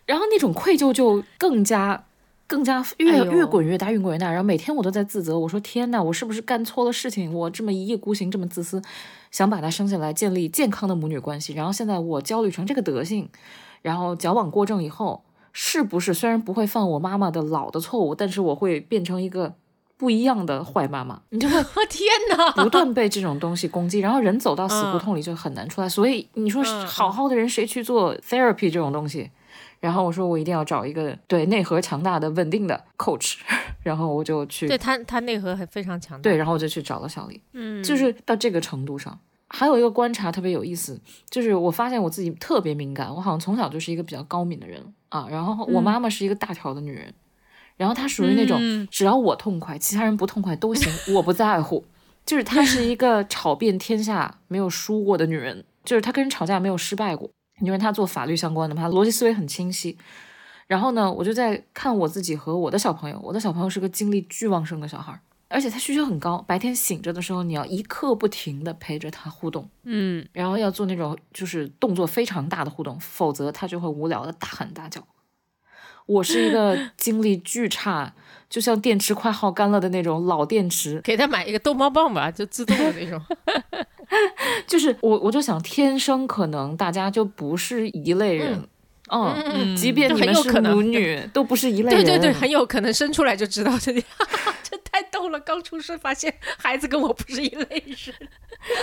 然后那种愧疚就更加。更加越、哎越滚越大，越滚越大。然后每天我都在自责，我说天呐，我是不是干错了事情？我这么一意孤行，这么自私，想把她生下来，建立健康的母女关系。然后现在我焦虑成这个德行，然后矫枉过正以后，是不是虽然不会犯我妈妈的老的错误，但是我会变成一个不一样的坏妈妈？你就会我 天哪！不断被这种东西攻击，然后人走到死胡嗯同里就很难出来。所以你说嗯好好的人谁去做 therapy 这种东西？然后我说我一定要找一个对内核强大的、稳定的 coach，然后我就去对他，他内核很非常强大。对，然后我就去找了小李。嗯，就是到这个程度上。还有一个观察特别有意思，就是我发现我自己特别敏感，我好像从小就是一个比较高敏的人啊。然后我妈妈是一个大条的女人，然后她属于那种嗯只要我痛快，其他人不痛快都行，我不在乎。就是她是一个吵遍天下没有输过的女人，就是她跟人吵架没有失败过，因为她做法律相关的嘛，她逻辑思维很清晰。然后呢，我就在看我自己和我的小朋友，我的小朋友是个精力巨旺盛的小孩，而且他需求很高。白天醒着的时候，你要一刻不停的陪着他互动，嗯然后要做那种就是动作非常大的互动，否则他就会无聊的大喊大叫。我是一个 精力巨差，就像电池快耗干了的那种老电池，给他买一个逗猫棒吧，就自动的那种。就是我我就想，天生可能大家就不是一类人，嗯，嗯即便就你们是很有可能母女，都不是一类人。对对对，很有可能生出来就知道这里，这 太逗了。刚出生发现孩子跟我不是一类人，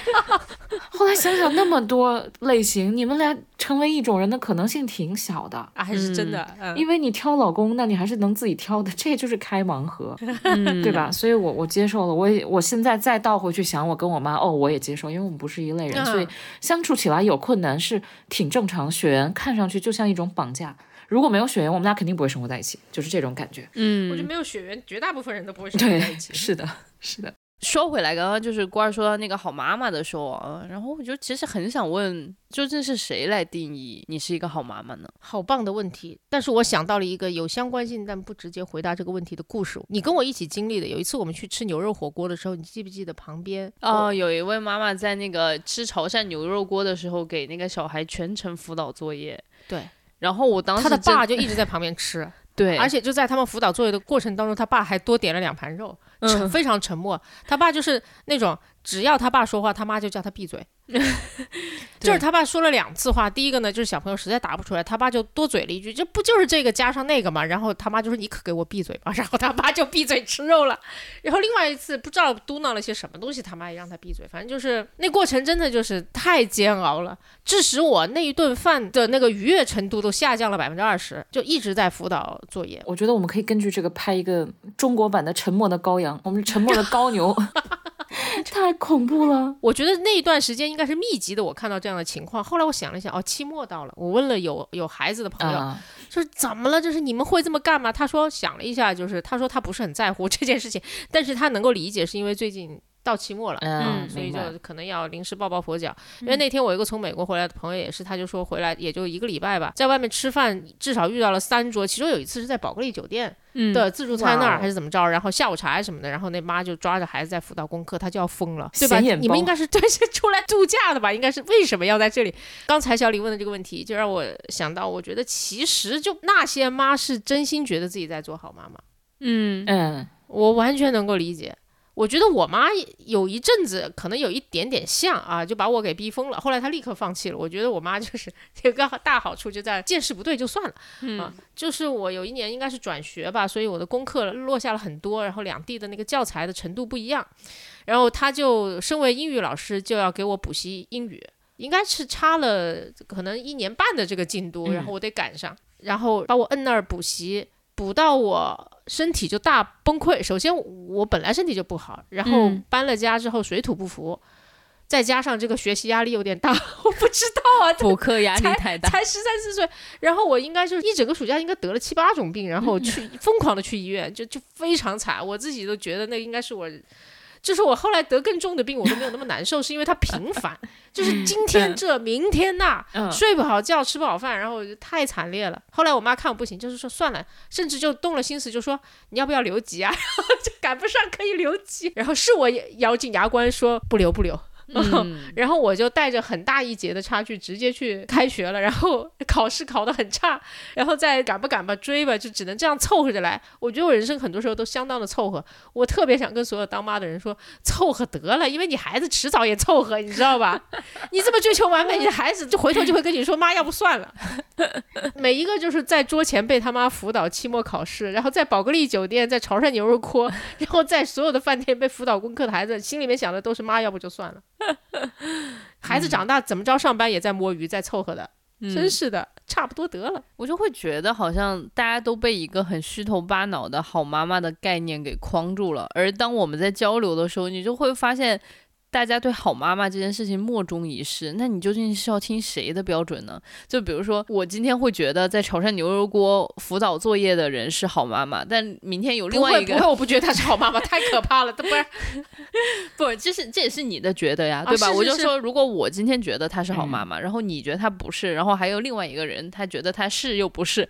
后来想想，那么多类型，你们俩成为一种人的可能性挺小的。啊，还是真的。嗯，因为你挑老公，那你还是能自己挑的，这就是开盲盒，嗯对吧？所以我我接受了，我也我现在再倒回去想，我跟我妈，哦，我也接受，因为我们不是一类人，嗯所以相处起来有困难是挺正常。血缘看上去就像一种绑架，如果没有血缘，我们俩肯定不会生活在一起，就是这种感觉。嗯，我觉得没有血缘，绝大部分人都不会生活在一，起。是的，是的。说回来，刚刚就是瓜儿说到那个好妈妈的。时候啊，然后我就其实很想问，究竟是谁来定义你是一个好妈妈呢？好棒的。问题，但是我想到了一个有相关性但不直接回答这个问题的。故事。你跟我一起经历的，有一次我们去吃牛肉火锅的。时候，你记不记得旁边哦，有一位妈妈在那个吃潮汕牛肉锅的。时候，给那个小孩全程辅导作业。对，然后我当时他的爸 就一直在旁边吃，对，而且就在他们辅导作业的过程当中，他爸还多点了两盘肉，沉嗯非常沉默。他爸就是那种只要他爸说话，他妈就叫他闭嘴。就是他爸说了两次话，第一个呢就是小朋友实在答不出来，他爸就多嘴了一句，这不就是这个加上那个嘛？然后他妈就说你可给我闭嘴吧，然后他爸就闭嘴吃肉了。然后另外一次不知道嘟囔了些什么东西，他妈也让他闭嘴，反正就是那过程真的就是太煎熬了，致使我那一顿饭的那个愉悦程度都下降了百分之二十，就一直在辅导作业。我觉得我们可以根据这个拍一个中国版的《沉默的羔羊》，我们是沉默的羔牛，太恐怖了。我觉得那一段时间应该是密集的，我看到这样的情况。后来我想了想，哦，期末到了，我问了有有孩子的朋友，啊，就是怎么了？就是你们会这么干吗？他说想了一下，就是他说他不是很在乎这件事情，但是他能够理解，是因为最近到期末了。嗯，所以就可能要临时抱抱佛脚，因为那天我一个从美国回来的朋友也是，他就说回来也就一个礼拜吧，在外面吃饭至少遇到了三桌，其中有一次是在宝格丽酒店嗯的自助餐那儿还是怎么着，然后下午茶什么的，然后那妈就抓着孩子在辅导功课，她就要疯了，对吧？你们应该是 对是出来度假的吧？应该是为什么要在这里？刚才小李问的这个问题，就让我想到，我觉得其实就那些妈是真心觉得自己在做好妈妈，嗯嗯，我完全能够理解。我觉得我妈有一阵子可能有一点点像啊，就把我给逼疯了。后来她立刻放弃了。我觉得我妈就是 有个大好处，就在见识不对就算了、啊。就是我有一年应该是转学吧，所以我的功课落下了很多，然后两地的那个教材的程度不一样，然后她就身为英语老师就要给我补习英语，应该是差了可能一年半的这个进度，然后我得赶上，然后把我摁那儿补习，补到我身体就大崩溃。首先我本来身体就不好，然后嗯搬了家之后水土不服，再加上这个学习压力有点大，我不知道啊，补课压力太大，才十三四岁，然后我应该就是一整个暑假应该得了七八种病，然后去疯狂的去医院，就就非常惨，我自己都觉得那应该是我。就是我后来得更重的病，我都没有那么难受，是因为它频繁，就是今天这，明天那，嗯睡不好觉，吃不好饭，然后就太惨烈了。后来我妈看我不行，就是说算了，甚至就动了心思，就说你要不要留级啊？然 后就赶不上可以留级，然后是我咬紧牙关说不留不留。嗯然后我就带着很大一截的差距直接去开学了，然后考试考得很差，然后再赶吧赶吧追吧，就只能这样凑合着来。我觉得我人生很多时候都相当的凑合，我特别想跟所有当妈的人说，凑合得了，因为你孩子迟早也凑合，你知道吧？你这么追求完美，你的孩子就回头就会跟你说，妈，要不算了。每一个就是在桌前被他妈辅导期末考试，然后在宝格丽酒店，在潮汕牛肉锅，然后在所有的饭店被辅导功课的孩子，心里面想的都是妈，要不就算了。孩子长大怎么着上班也在摸鱼，在凑合的，真是的，差不多得了。我就会觉得好像大家都被一个很虚头巴脑的好妈妈的概念给框住了，而当我们在交流的时候，你就会发现。大家对好妈妈这件事情莫衷一是，那你究竟是要听谁的标准呢？就比如说，我今天会觉得在潮汕牛肉锅辅导作业的人是好妈妈，但明天有另外一个不会不会，我不觉得她是好妈妈，太可怕了，她不是 不，这是这也是你的觉得呀，对吧？是是我就说，如果我今天觉得她是好妈妈，然后你觉得她不是，然后还有另外一个人他觉得她是又不是，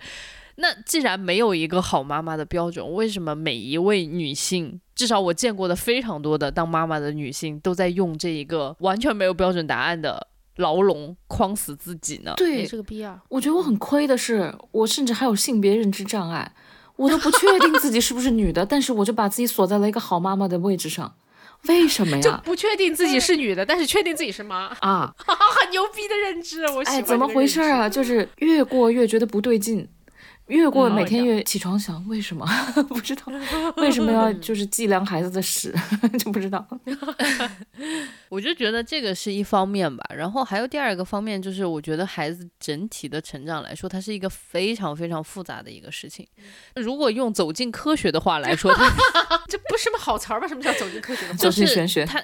那既然没有一个好妈妈的标准，为什么每一位女性，至少我见过的非常多的当妈妈的女性，都在用这一个完全没有标准答案的牢笼框死自己呢？没对，这个必要。我觉得我很亏的是，我甚至还有性别认知障碍，我都不确定自己是不是女的，但是我就把自己锁在了一个好妈妈的位置上，为什么呀？就不确定自己是女的，但是确定自己是妈，啊，很牛逼的认知。我哎，怎么回事啊？啊？就是越过越觉得不对劲，越过嗯每天越起床想为什么 不知道为什么要 就是计量孩子的屎 就不知道。我就觉得这个是一方面吧，然后还有第二个方面就是，我觉得孩子整体的成长来说，它是一个非常非常复杂的一个事情。如果用走进科学的话来说，它这不是什么好词儿吧？什么叫走进科学的走就是进玄学它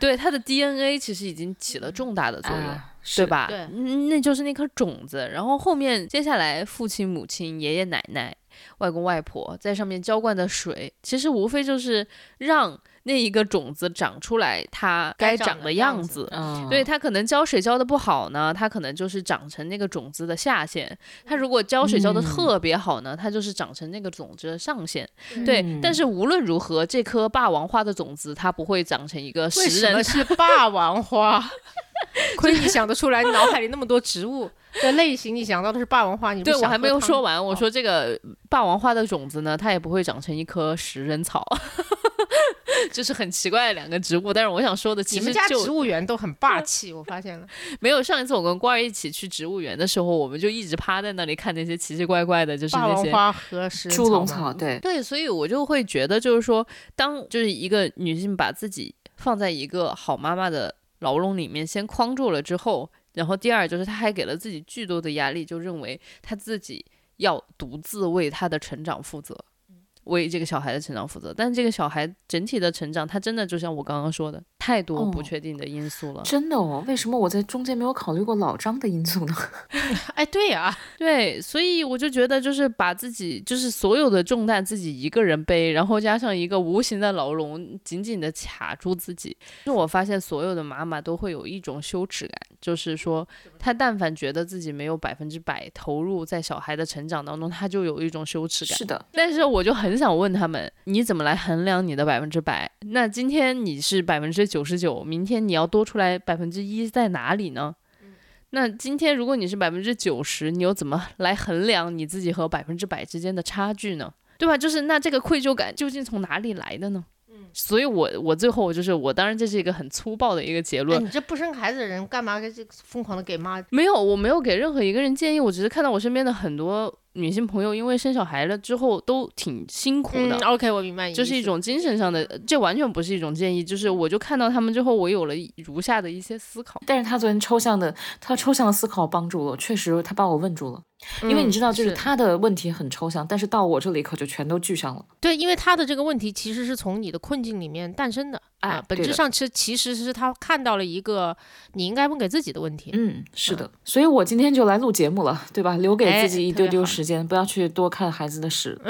对它的 DNA 其实已经起了重大的作用。啊对？吧？对嗯那就是那颗种子，然后后面接下来父亲、母亲、爷爷奶奶、外公外婆在上面浇灌的水，其实无非就是让那一个种子长出来它该长的样子样子。嗯，对，它可能浇水浇的不好呢，它可能就是长成那个种子的下限；它如果浇水浇的嗯特别好呢，它就是长成那个种子的上限。对，嗯但是无论如何，这颗霸王花的种子它不会长成一个食人什么是霸王花？亏你想得出来，你脑海里那么多植物，的类型，你想到的是霸王花，你对我还没有说完，我哦说这个霸王花的种子呢，它也不会长成一棵食人草，就是很奇怪的两个植物。但是我想说的，其你们家实就植物园都很霸气，我发现了。没有上一次我跟瓜儿一起去植物园的时候，我们就一直趴在那里看那些奇奇怪怪的，就是那些。霸王花和食人猪笼嘛草，对，对，所以我就会觉得，就是说，当就是一个女性把自己放在一个好妈妈的牢笼里面，先框住了之后，然后第二就是他还给了自己巨多的压力，就认为他自己要独自为他的成长负责。为这个小孩的成长负责，但是这个小孩整体的成长，他真的就像我刚刚说的，太多不哦确定的因素了。真的哦，为什么我在中间没有考虑过老张的因素呢？哎，对呀、对，所以我就觉得，就是把自己，就是所有的重担自己一个人背，然后加上一个无形的牢笼，紧紧的卡住自己。就我发现，所有的妈妈都会有一种羞耻感，就是说，她但凡觉得自己没有百分之百投入在小孩的成长当中，她就有一种羞耻感。是的，但是我就很想问他们，你怎么来衡量你的百分之百？那今天你是百分之九十九，明天你要多出来百分之一在哪里呢？那今天如果你是百分之九十，你又怎么来衡量你自己和百分之百之间的差距呢？对吧？就是那这个愧疚感究竟从哪里来的呢？所以我我最后就是我当然这是一个很粗暴的一个结哎，论，你这不生孩子的人干嘛这疯狂的给妈？没有，我没有给任何一个人建议，我只是看到我身边的很多女性朋友，因为生小孩了之后都挺辛苦的。嗯，OK，我明白你，这是一种精神上的，这完全不是一种建议，就是我就看到他们之后，我有了如下的一些思考。但是他昨天抽象的，他抽象的思考帮助我，确实他把我问住了，因为你知道，就是是他的问题很抽象，但是到我这里可就全都具象了。对，因为他的这个问题其实是从你的困境里面诞生的哎啊，本质上其实其实是他看到了一个你应该问给自己的问题。嗯，是的，所以我今天就来录节目了，对吧？留给哎自己一丢丢时间，不要去多看孩子的屎。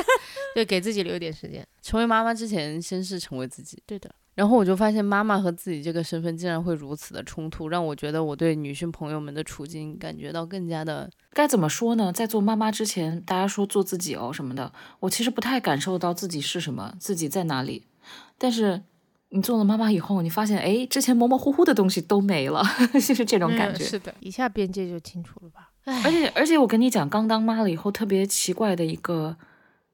对，给自己留一点时间。成为妈妈之前，先是成为自己。对的，然后我就发现妈妈和自己这个身份竟然会如此的冲突，让我觉得我对女性朋友们的处境感觉到更加的该怎么说呢？在做妈妈之前，大家说做自己哦什么的，我其实不太感受到自己是什么，自己在哪里。但是你做了妈妈以后，你发现，哎，之前模模糊糊的东西都没了，就是这种感觉。嗯是的，一下边界就清楚了吧？而且而且我跟你讲，刚当妈了以后，特别奇怪的一个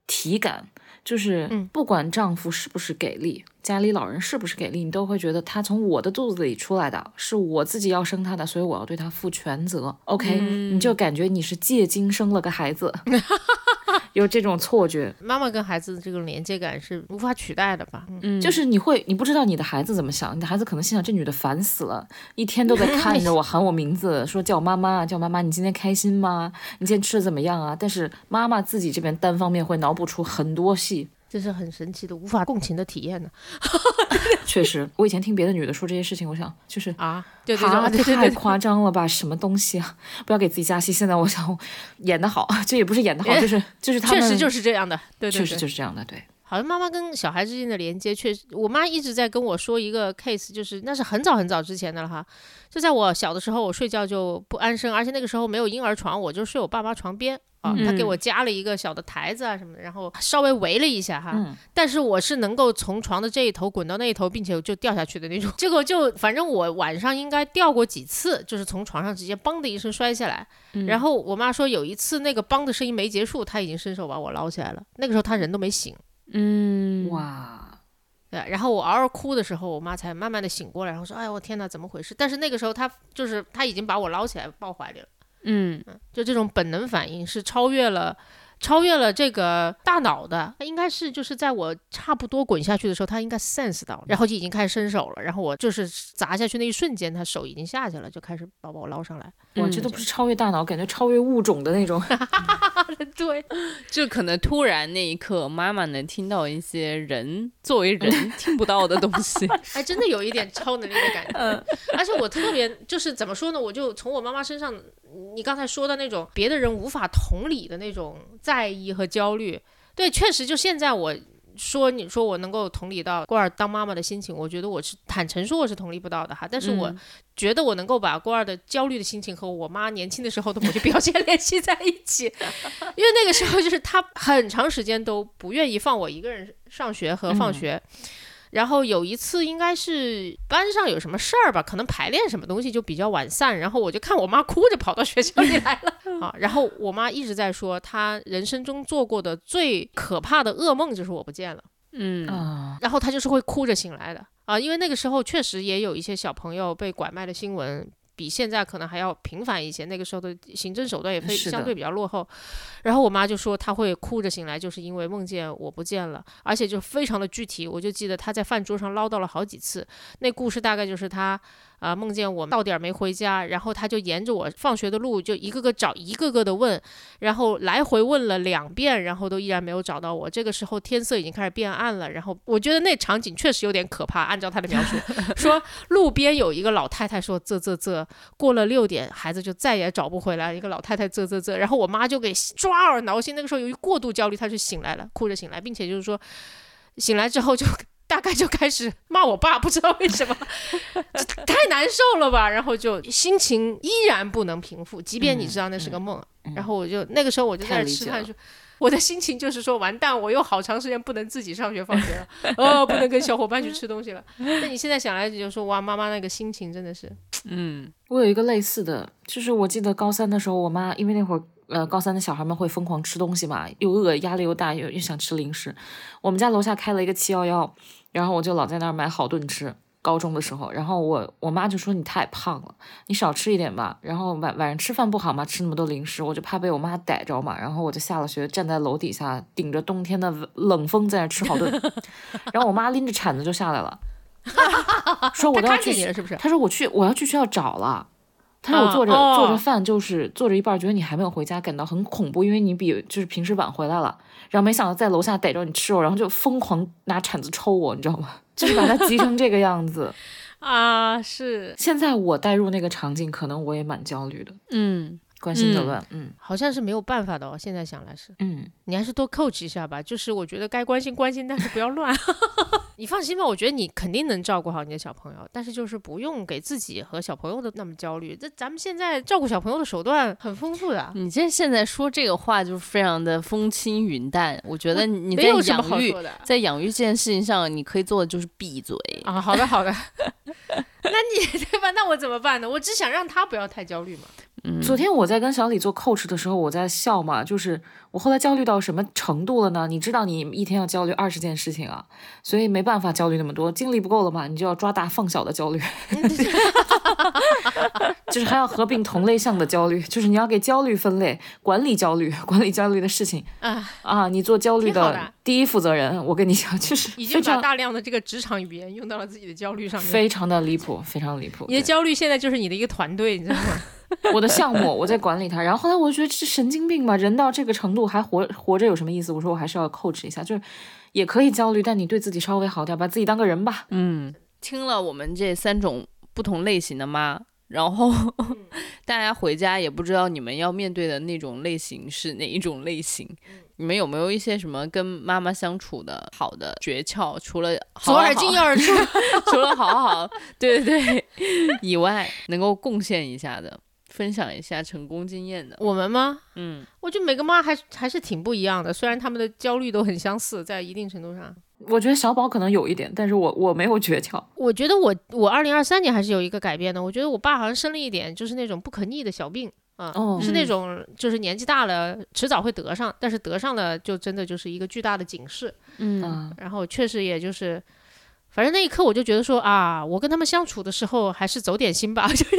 体感，就是嗯不管丈夫是不是给力，家里老人是不是给力，你都会觉得他从我的肚子里出来的，是我自己要生他的，所以我要对他负全责。OK，、你就感觉你是借精生了个孩子，有这种错觉。妈妈跟孩子的这种连接感是无法取代的吧？嗯嗯，就是你会，你不知道你的孩子怎么想，你的孩子可能心想这女的烦死了，一天都在看着我喊我名字，说叫我妈妈，叫妈妈，你今天开心吗？你今天吃的怎么样啊？但是妈妈自己这边单方面会脑补出很多戏。这是很神奇的、无法共情的体验呢。确实，我以前听别的女的说这些事情，我想就是啊，对对啊，对对对太，夸张了吧？什么东西啊？不要给自己加戏。现在我想演的好，这也不是演的好，就是就是他们确实就是这样的。对对确实，就是这样的，对。好像妈妈跟小孩之间的连接，确实，我妈一直在跟我说一个 case，就是那是很早很早之前的了哈。就在我小的时候，我睡觉就不安生，而且那个时候没有婴儿床，我就睡我爸妈床边啊。他给我加了一个小的台子啊什么的，然后稍微围了一下哈。嗯但是我是能够从床的这一头滚到那一头，并且就掉下去的那种。结果就反正我晚上应该掉过几次，就是从床上直接梆的一声摔下来。然后我妈说有一次那个梆的声音没结束，她已经伸手把我捞起来了。那个时候她人都没醒。嗯，哇，对，然后我嗷嗷哭的时候，我妈才慢慢的醒过来，然后说：“哎呦，我天哪，怎么回事？”但是那个时候她就是她已经把我捞起来抱怀里了，嗯就这种本能反应是超越了。超越了这个大脑的，它应该是就是在我差不多滚下去的时候，他应该 sense 到了，然后就已经开始伸手了，然后我就是砸下去那一瞬间，他手已经下去了，就开始把我捞上来。哇，嗯这都不是超越大脑，感觉超越物种的那种。对，就可能突然那一刻，妈妈能听到一些人作为人听不到的东西。还，真的有一点超能力的感觉。而且我特别就是怎么说呢？我就从我妈妈身上，你刚才说的那种别的人无法同理的那种在意和焦虑，对，确实就现在我。说你说我能够同理到郭二当妈妈的心情，我觉得我是坦诚说我是同理不到的哈，但是我嗯觉得我能够把郭二的焦虑的心情和我妈年轻的时候的某些表现 联系在一起，因为那个时候就是她很长时间都不愿意放我一个人上学和放学。然后有一次应该是班上有什么事儿吧，可能排练什么东西就比较晚散，然后我就看我妈哭着跑到学校里来了 啊。然后我妈一直在说，她人生中做过的最可怕的噩梦就是我不见了。嗯啊，然后她就是会哭着醒来的啊，因为那个时候确实也有一些小朋友被拐卖的新闻。比现在可能还要频繁一些，那个时候的行政手段也非相对比较落后。然后我妈就说她会哭着醒来，就是因为梦见我不见了，而且就非常的具体。我就记得她在饭桌上唠叨了好几次。那故事大概就是她啊、梦见我到点没回家，然后他就沿着我放学的路就一个个找，一个个的问，然后来回问了两遍，然后都依然没有找到我。这个时候天色已经开始变暗了，然后我觉得那场景确实有点可怕。按照他的描述，说路边有一个老太太说啧啧啧，过了六点，孩子就再也找不回来。一个老太太啧啧啧，然后我妈就给抓耳挠心。那个时候由于过度焦虑，她就醒来了，哭着醒来，并且就是说，醒来之后就大概就开始骂我爸，不知道为什么，这 太难受了吧。然后就心情依然不能平复，即便你知道那是个梦。然后我就那个时候我就在那吃饭说。我的心情就是说，完蛋，我又好长时间不能自己上学放学了，哦，不能跟小伙伴去吃东西了。那你现在想来，你就说，哇，妈妈那个心情真的是，嗯我有一个类似的，就是我记得高三的时候，我妈因为那会儿呃高三的小孩们会疯狂吃东西嘛，又饿，压力又大，又又想吃零食。我们家楼下开了一个七幺幺，然后我就老在那儿买好顿吃。高中的时候，然后我我妈就说你太胖了，你少吃一点吧。然后晚晚上吃饭不好嘛，吃那么多零食，我就怕被我妈逮着嘛。然后我就下了学，站在楼底下，顶着冬天的冷风在那吃好顿。然后我妈拎着铲子就下来了，说我都要去你了是不是？他说我去，我要去学校找了。他说我做着、做着饭，就是做着一半，觉得你还没有回家，感到很恐怖，因为你比就是平时晚回来了。然后没想到在楼下逮着你吃肉，然后就疯狂拿铲子抽我，你知道吗？就是把他急成这个样子。啊，是，现在我带入那个场景，可能我也蛮焦虑的，嗯关心则乱。嗯好像是没有办法的哦。现在想来是，嗯，你还是多 coach 一下吧。就是我觉得该关心关心，但是不要乱。你放心吧，我觉得你肯定能照顾好你的小朋友，但是就是不用给自己和小朋友的那么焦虑。这咱们现在照顾小朋友的手段很丰富的，你这现在说这个话就是非常的风轻云淡，我觉得你在没有什么好养育说的在养育这件事情上，你可以做的就是闭嘴。啊。好的，好的。那你对吧？那我怎么办呢？我只想让他不要太焦虑嘛。嗯，昨天我在跟小李做 coach 的时候，我在笑嘛，就是我后来焦虑到什么程度了呢？你知道你一天要焦虑二十件事情啊，所以没办法焦虑那么多，精力不够了嘛，你就要抓大放小的焦虑，就是还要合并同类项的焦虑，就是你要给焦虑分类，管理焦虑，管理焦虑的事情啊，啊，你做焦虑的第一负责人，我跟你讲，就是已经把大量的这个职场语言用到了自己的焦虑上面。非常的离谱，非常离谱。你的焦虑现在就是你的一个团队，你知道吗？我的项目，我在管理它。然后后来我就觉得这神经病吧，人到这个程度还活活着有什么意思？我说我还是要 coach 一下，就是也可以焦虑，但你对自己稍微好点，把自己当个人吧。嗯，听了我们这三种不同类型的妈，然后 大家回家也不知道你们要面对的那种类型是哪一种类型。你们有没有一些什么跟妈妈相处的好的诀窍？除了好好左耳进右耳出。除了好好对对对以外，能够贡献一下的，分享一下成功经验的。我们吗？嗯，我觉得每个妈还还是挺不一样的，虽然他们的焦虑都很相似，在一定程度上。我觉得小宝可能有一点，但是我我没有诀窍。我觉得我我二零二三年还是有一个改变的。我觉得我爸好像生了一点就是那种不可逆的小病啊，哦是那嗯种就是年纪大了迟早会得上，但是得上了就真的就是一个巨大的警示。嗯嗯，然后确实也就是。反正那一刻我就觉得说啊，我跟他们相处的时候还是走点心吧，就是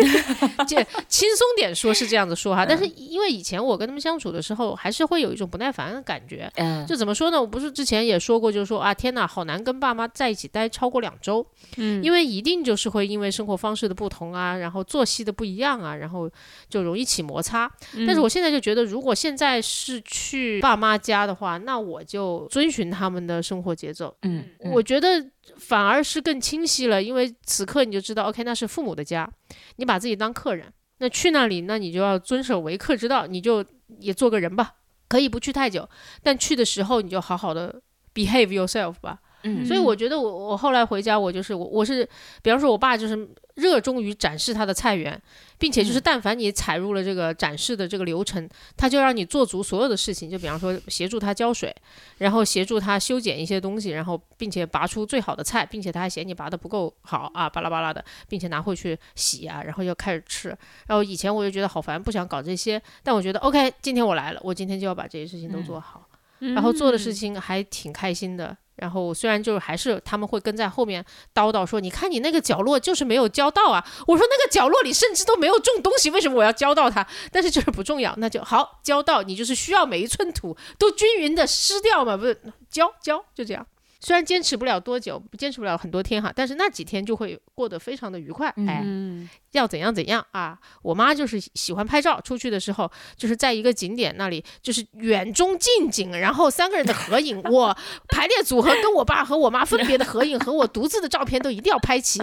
这轻松点说是这样子说哈。但是因为以前我跟他们相处的时候，还是会有一种不耐烦的感觉。嗯，就怎么说呢？我不是之前也说过，就是说啊，天哪，好难跟爸妈在一起待超过两周，嗯因为一定就是会因为生活方式的不同啊，然后作息的不一样啊，然后就容易起摩擦。但是我现在就觉得，如果现在是去爸妈家的话，那我就遵循他们的生活节奏。嗯，嗯我觉得反而是更清晰了，因为此刻你就知道，OK，那是父母的家，你把自己当客人，那去那里，那你就要遵守为客之道，你就也做个人吧，可以不去太久，但去的时候你就好好的 behave yourself 吧。嗯所以我觉得我我后来回家，我就是我我是，比方说我爸就是热衷于展示他的菜园，并且就是但凡你踩入了这个展示的这个流程，他就让你做足所有的事情，就比方说协助他浇水，然后协助他修剪一些东西，然后并且拔出最好的菜，并且他还嫌你拔的不够好啊，巴拉巴拉的，并且拿回去洗啊，然后要开始吃。然后以前我就觉得好烦，不想搞这些，但我觉得 OK，今天我来了，我今天就要把这些事情都做好。然后做的事情还挺开心的。然后虽然就是还是他们会跟在后面叨叨说，你看你那个角落就是没有浇到啊。我说那个角落里甚至都没有种东西，为什么我要浇到它？但是就是不重要，那就好浇到，你就是需要每一寸土都均匀的湿掉嘛，不是浇浇就这样。虽然坚持不了多久，坚持不了很多天哈，但是那几天就会过得非常的愉快。哎，嗯要怎样怎样啊！我妈就是喜欢拍照，出去的时候就是在一个景点那里，就是远中近景，然后三个人的合影，我 排列组合跟我爸和我妈分别的合影和我独自的照片都一定要拍齐，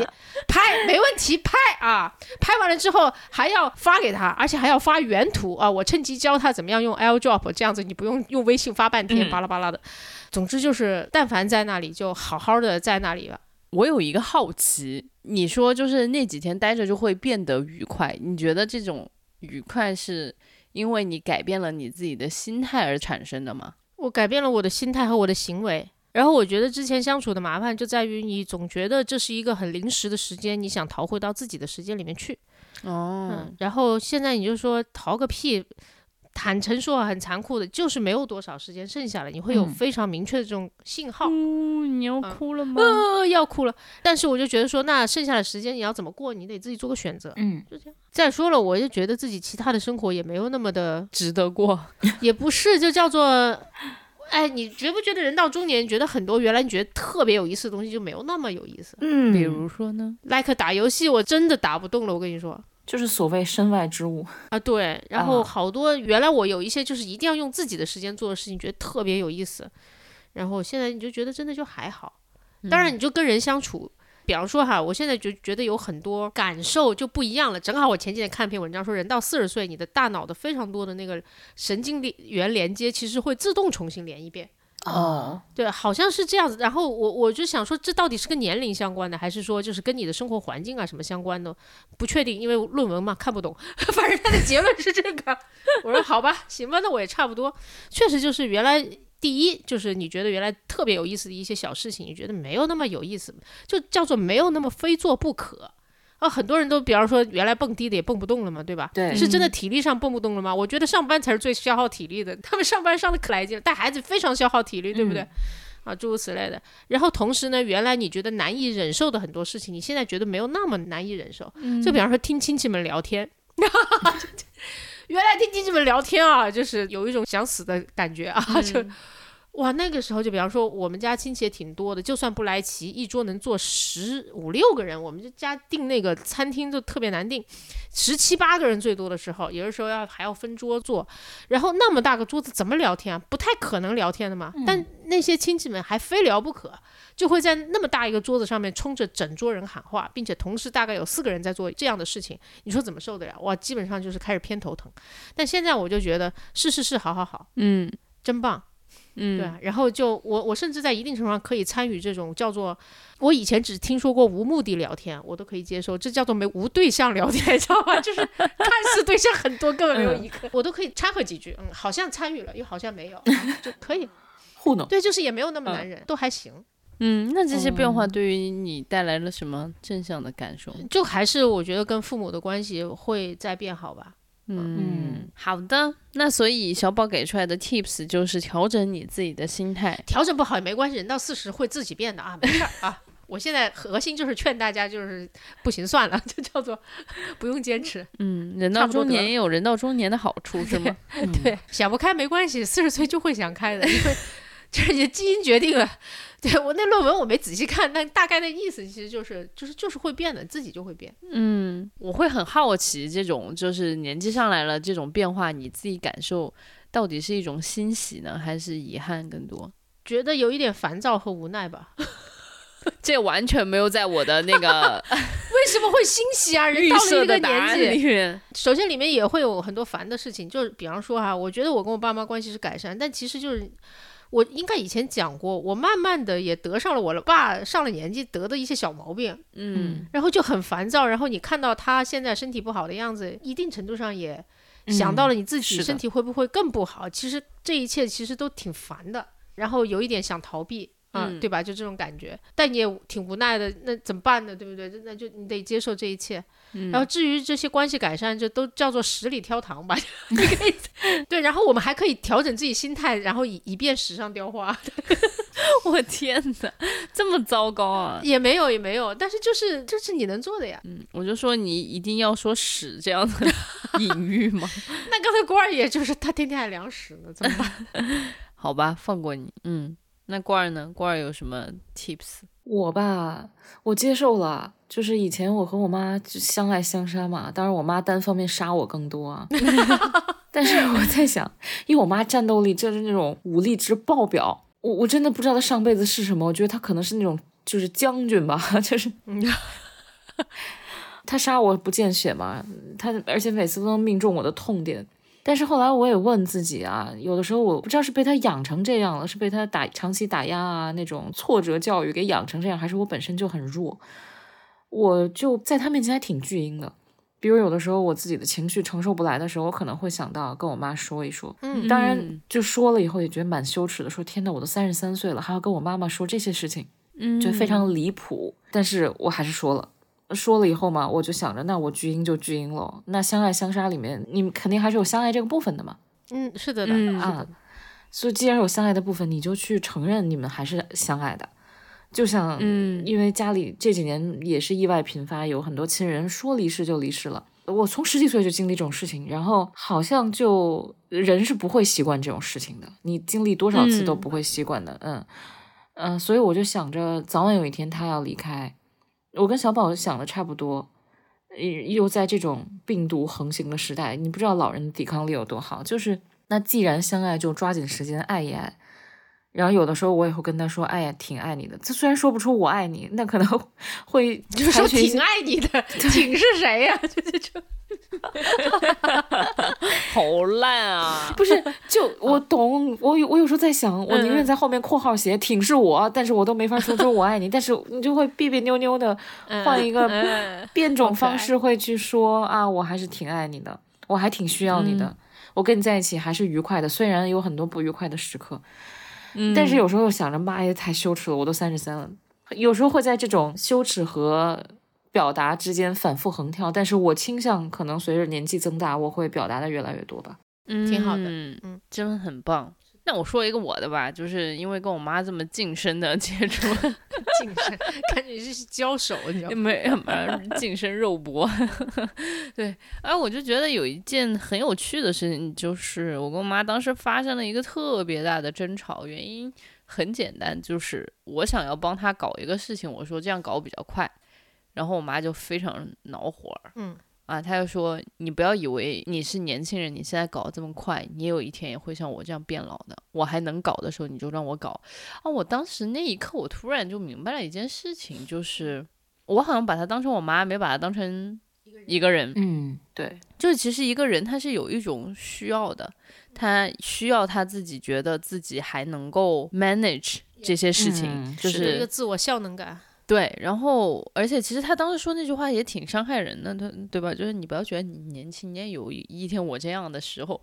拍没问题，拍啊！拍完了之后还要发给他，而且还要发原图啊！我趁机教他怎么样用 AirDrop，这样子你不用用微信发半天，嗯巴拉巴拉的。总之就是，但凡在那里就好好的在那里吧。我有一个好奇，你说就是那几天待着就会变得愉快，你觉得这种愉快是因为你改变了你自己的心态而产生的吗？我改变了我的心态和我的行为。然后我觉得之前相处的麻烦就在于你总觉得这是一个很临时的时间，你想逃回到自己的时间里面去。哦嗯，然后现在你就说逃个屁，坦诚说很残酷的，就是没有多少时间剩下了，你会有嗯非常明确的这种信号。哦，你要嗯哭了吗？呃，要哭了，但是我就觉得说，那剩下的时间你要怎么过，你得自己做个选择，嗯就这样。再说了，我就觉得自己其他的生活也没有那么的值得过。也不是，就叫做，哎，你觉不觉得人到中年，觉得很多原来你觉得特别有意思的东西就没有那么有意思嗯比如说呢？？like 打游戏，我真的打不动了，我跟你说就是所谓身外之物。啊，对，然后啊好多原来我有一些就是一定要用自己的时间做的事情，觉得特别有意思，然后现在你就觉得真的就还好，当然你就跟人相处。比方说哈，我现在就觉得有很多感受就不一样了。正好我前几天看一篇文章说，人到四十岁，你的大脑的非常多的那个神经连元连接其实会自动重新连一遍。哦，对，好像是这样子。然后我我就想说，这到底是跟年龄相关的，还是说就是跟你的生活环境啊什么相关的？不确定，因为论文嘛看不懂。反正他的结论是这个。我说好吧，行吧，那我也差不多。确实就是原来第一就是你觉得原来特别有意思的一些小事情，你觉得没有那么有意思，就叫做没有那么非做不可。啊，很多人都，比方说原来蹦迪的也蹦不动了嘛，对吧？对是真的体力上蹦不动了吗？我觉得上班才是最消耗体力的，他们上班上的可来劲了，带孩子非常消耗体力，对不对？啊，诸如此类的。然后同时呢，原来你觉得难以忍受的很多事情，你现在觉得没有那么难以忍受。就比方说听亲戚们聊天，原来听亲戚们聊天啊，就是有一种想死的感觉啊，就。哇，那个时候就比方说，我们家亲戚也挺多的，就算不来齐，一桌能坐十五六个人，我们就家订那个餐厅就特别难订，十七八个人最多的时候，有的时候要还要分桌坐，然后那么大个桌子怎么聊天啊？不太可能聊天的嘛。但那些亲戚们还非聊不可，就会在那么大一个桌子上面冲着整桌人喊话，并且同时大概有四个人在做这样的事情，你说怎么受得了？哇，基本上就是开始偏头疼。但现在我就觉得是是是，好好好，嗯真棒。嗯，对啊，然后就我我甚至在一定程度上可以参与这种叫做我以前只听说过无目的聊天，我都可以接受，这叫做没无对象聊天，知道吗？就是看似对象很多，根本没有一个，我都可以掺和几句，嗯，好像参与了，又好像没有，啊就可以。糊弄。对，就是也没有那么难忍，都还行。嗯，那这些变化哦对于你带来了什么正向的感受？就还是我觉得跟父母的关系会再变好吧。嗯，好的。那所以小宝给出来的 tips 就是调整你自己的心态。调整不好也没关系，人到四十会自己变的啊，没事儿啊。我现在核心就是劝大家，就是不行算了，就叫做 不用坚持。嗯，人到中年也有人到中年的好处，是吗？对，想不开没关系，四十岁就会想开的，因为就是你的基因决定了。对我那论文我没仔细看，但大概的意思其实就是就是就是会变的，自己就会变。嗯，我会很好奇，这种就是年纪上来了这种变化，你自己感受到底是一种欣喜呢，还是遗憾更多？觉得有一点烦躁和无奈吧？这完全没有在我的那个 为什么会欣喜啊？人到了一个年纪，首先里面也会有很多烦的事情，就是比方说哈，我觉得我跟我爸妈关系是改善，但其实就是我应该以前讲过，我慢慢的也得上了我爸上了年纪得的一些小毛病，嗯然后就很烦躁。然后你看到他现在身体不好的样子，一定程度上也想到了你自己的身体会不会更不好。其实这一切其实都挺烦的，然后有一点想逃避。啊，嗯对吧？就这种感觉，但你也挺无奈的。那怎么办呢？对不对？那就你得接受这一切。嗯然后至于这些关系改善，就都叫做十里挑糖吧。对，然后我们还可以调整自己心态，然后以以便时尚雕花。我天哪，这么糟糕啊！也没有，也没有，但是就是这是你能做的呀。嗯，我就说你一定要说屎这样的 隐喻吗？那刚才郭二爷就是他天天还量屎呢，怎么办？好吧，放过你。嗯，那罐儿呢？罐儿有什么 tips？我吧，我接受了，就是以前我和我妈就相爱相杀嘛，当然我妈单方面杀我更多啊。但是我在想，因为我妈战斗力就是那种武力值爆表，我我真的不知道她上辈子是什么，我觉得她可能是那种就是将军吧，就是 她杀我不见血嘛，她而且每次都能命中我的痛点。但是后来我也问自己啊，有的时候我不知道是被他养成这样了，是被他打长期打压啊那种挫折教育给养成这样，还是我本身就很弱？我就在他面前还挺巨婴的。比如有的时候我自己的情绪承受不来的时候，我可能会想到跟我妈说一说。嗯当然嗯就说了以后也觉得蛮羞耻的，说天呐，我都三十三岁了，还要跟我妈妈说这些事情，嗯觉得非常离谱。但是我还是说了。说了以后嘛，我就想着，那我巨婴就巨婴喽。那相爱相杀里面，你们肯定还是有相爱这个部分的嘛。嗯，是的的，嗯啊。所以既然有相爱的部分，你就去承认你们还是相爱的。就像，嗯因为家里这几年也是意外频发，有很多亲人说离世就离世了。我从十几岁就经历这种事情，然后好像就人是不会习惯这种事情的，你经历多少次都嗯不会习惯的。嗯嗯、所以我就想着，早晚有一天他要离开。我跟小宝想的差不多，又在这种病毒横行的时代，你不知道老人的抵抗力有多好。就是那既然相爱，就抓紧时间爱一爱。然后有的时候我也会跟他说：“哎呀，挺爱你的。”他虽然说不出我爱你，那可能会 就说采取一些挺爱你的，挺是谁呀、就这种。好烂啊！不是，就我懂，我有我有时候在想，我宁嗯愿在后面括号写“挺是我”，但是我都没法说出我爱你，但是你就会别别扭扭的换一个嗯变种方式会去说啊，我还是挺爱你的，我还挺需要你的，我跟你在一起还是愉快的，虽然有很多不愉快的时刻，但是有时候又想着妈呀，太羞耻了，我都三十三了，有时候会在这种羞耻和表达之间反复横跳，但是我倾向可能随着年纪增大，我会表达的越来越多吧。嗯挺好的嗯嗯真的很棒。那我说一个我的吧，就是因为跟我妈这么近身的接触，近身，感觉是交手，你知道吗？没没近身肉搏，对，哎，我就觉得有一件很有趣的事情，就是我跟我妈当时发生了一个特别大的争吵，原因很简单，就是我想要帮她搞一个事情，我说这样搞比较快，然后我妈就非常恼火儿，嗯啊，他就说你不要以为你是年轻人，你现在搞得这么快，你有一天也会像我这样变老的。我还能搞的时候，你就让我搞。啊，我当时那一刻，我突然就明白了一件事情，就是我好像把她当成我妈，没把她当成一个人。嗯，对，就是其实一个人他是有一种需要的，他需要他自己觉得自己还能够 manage 这些事情，嗯就是有一个自我效能感。对，然后而且其实他当时说那句话也挺伤害人的，他对吧？就是你不要觉得你年轻，你也有一一天我这样的时候。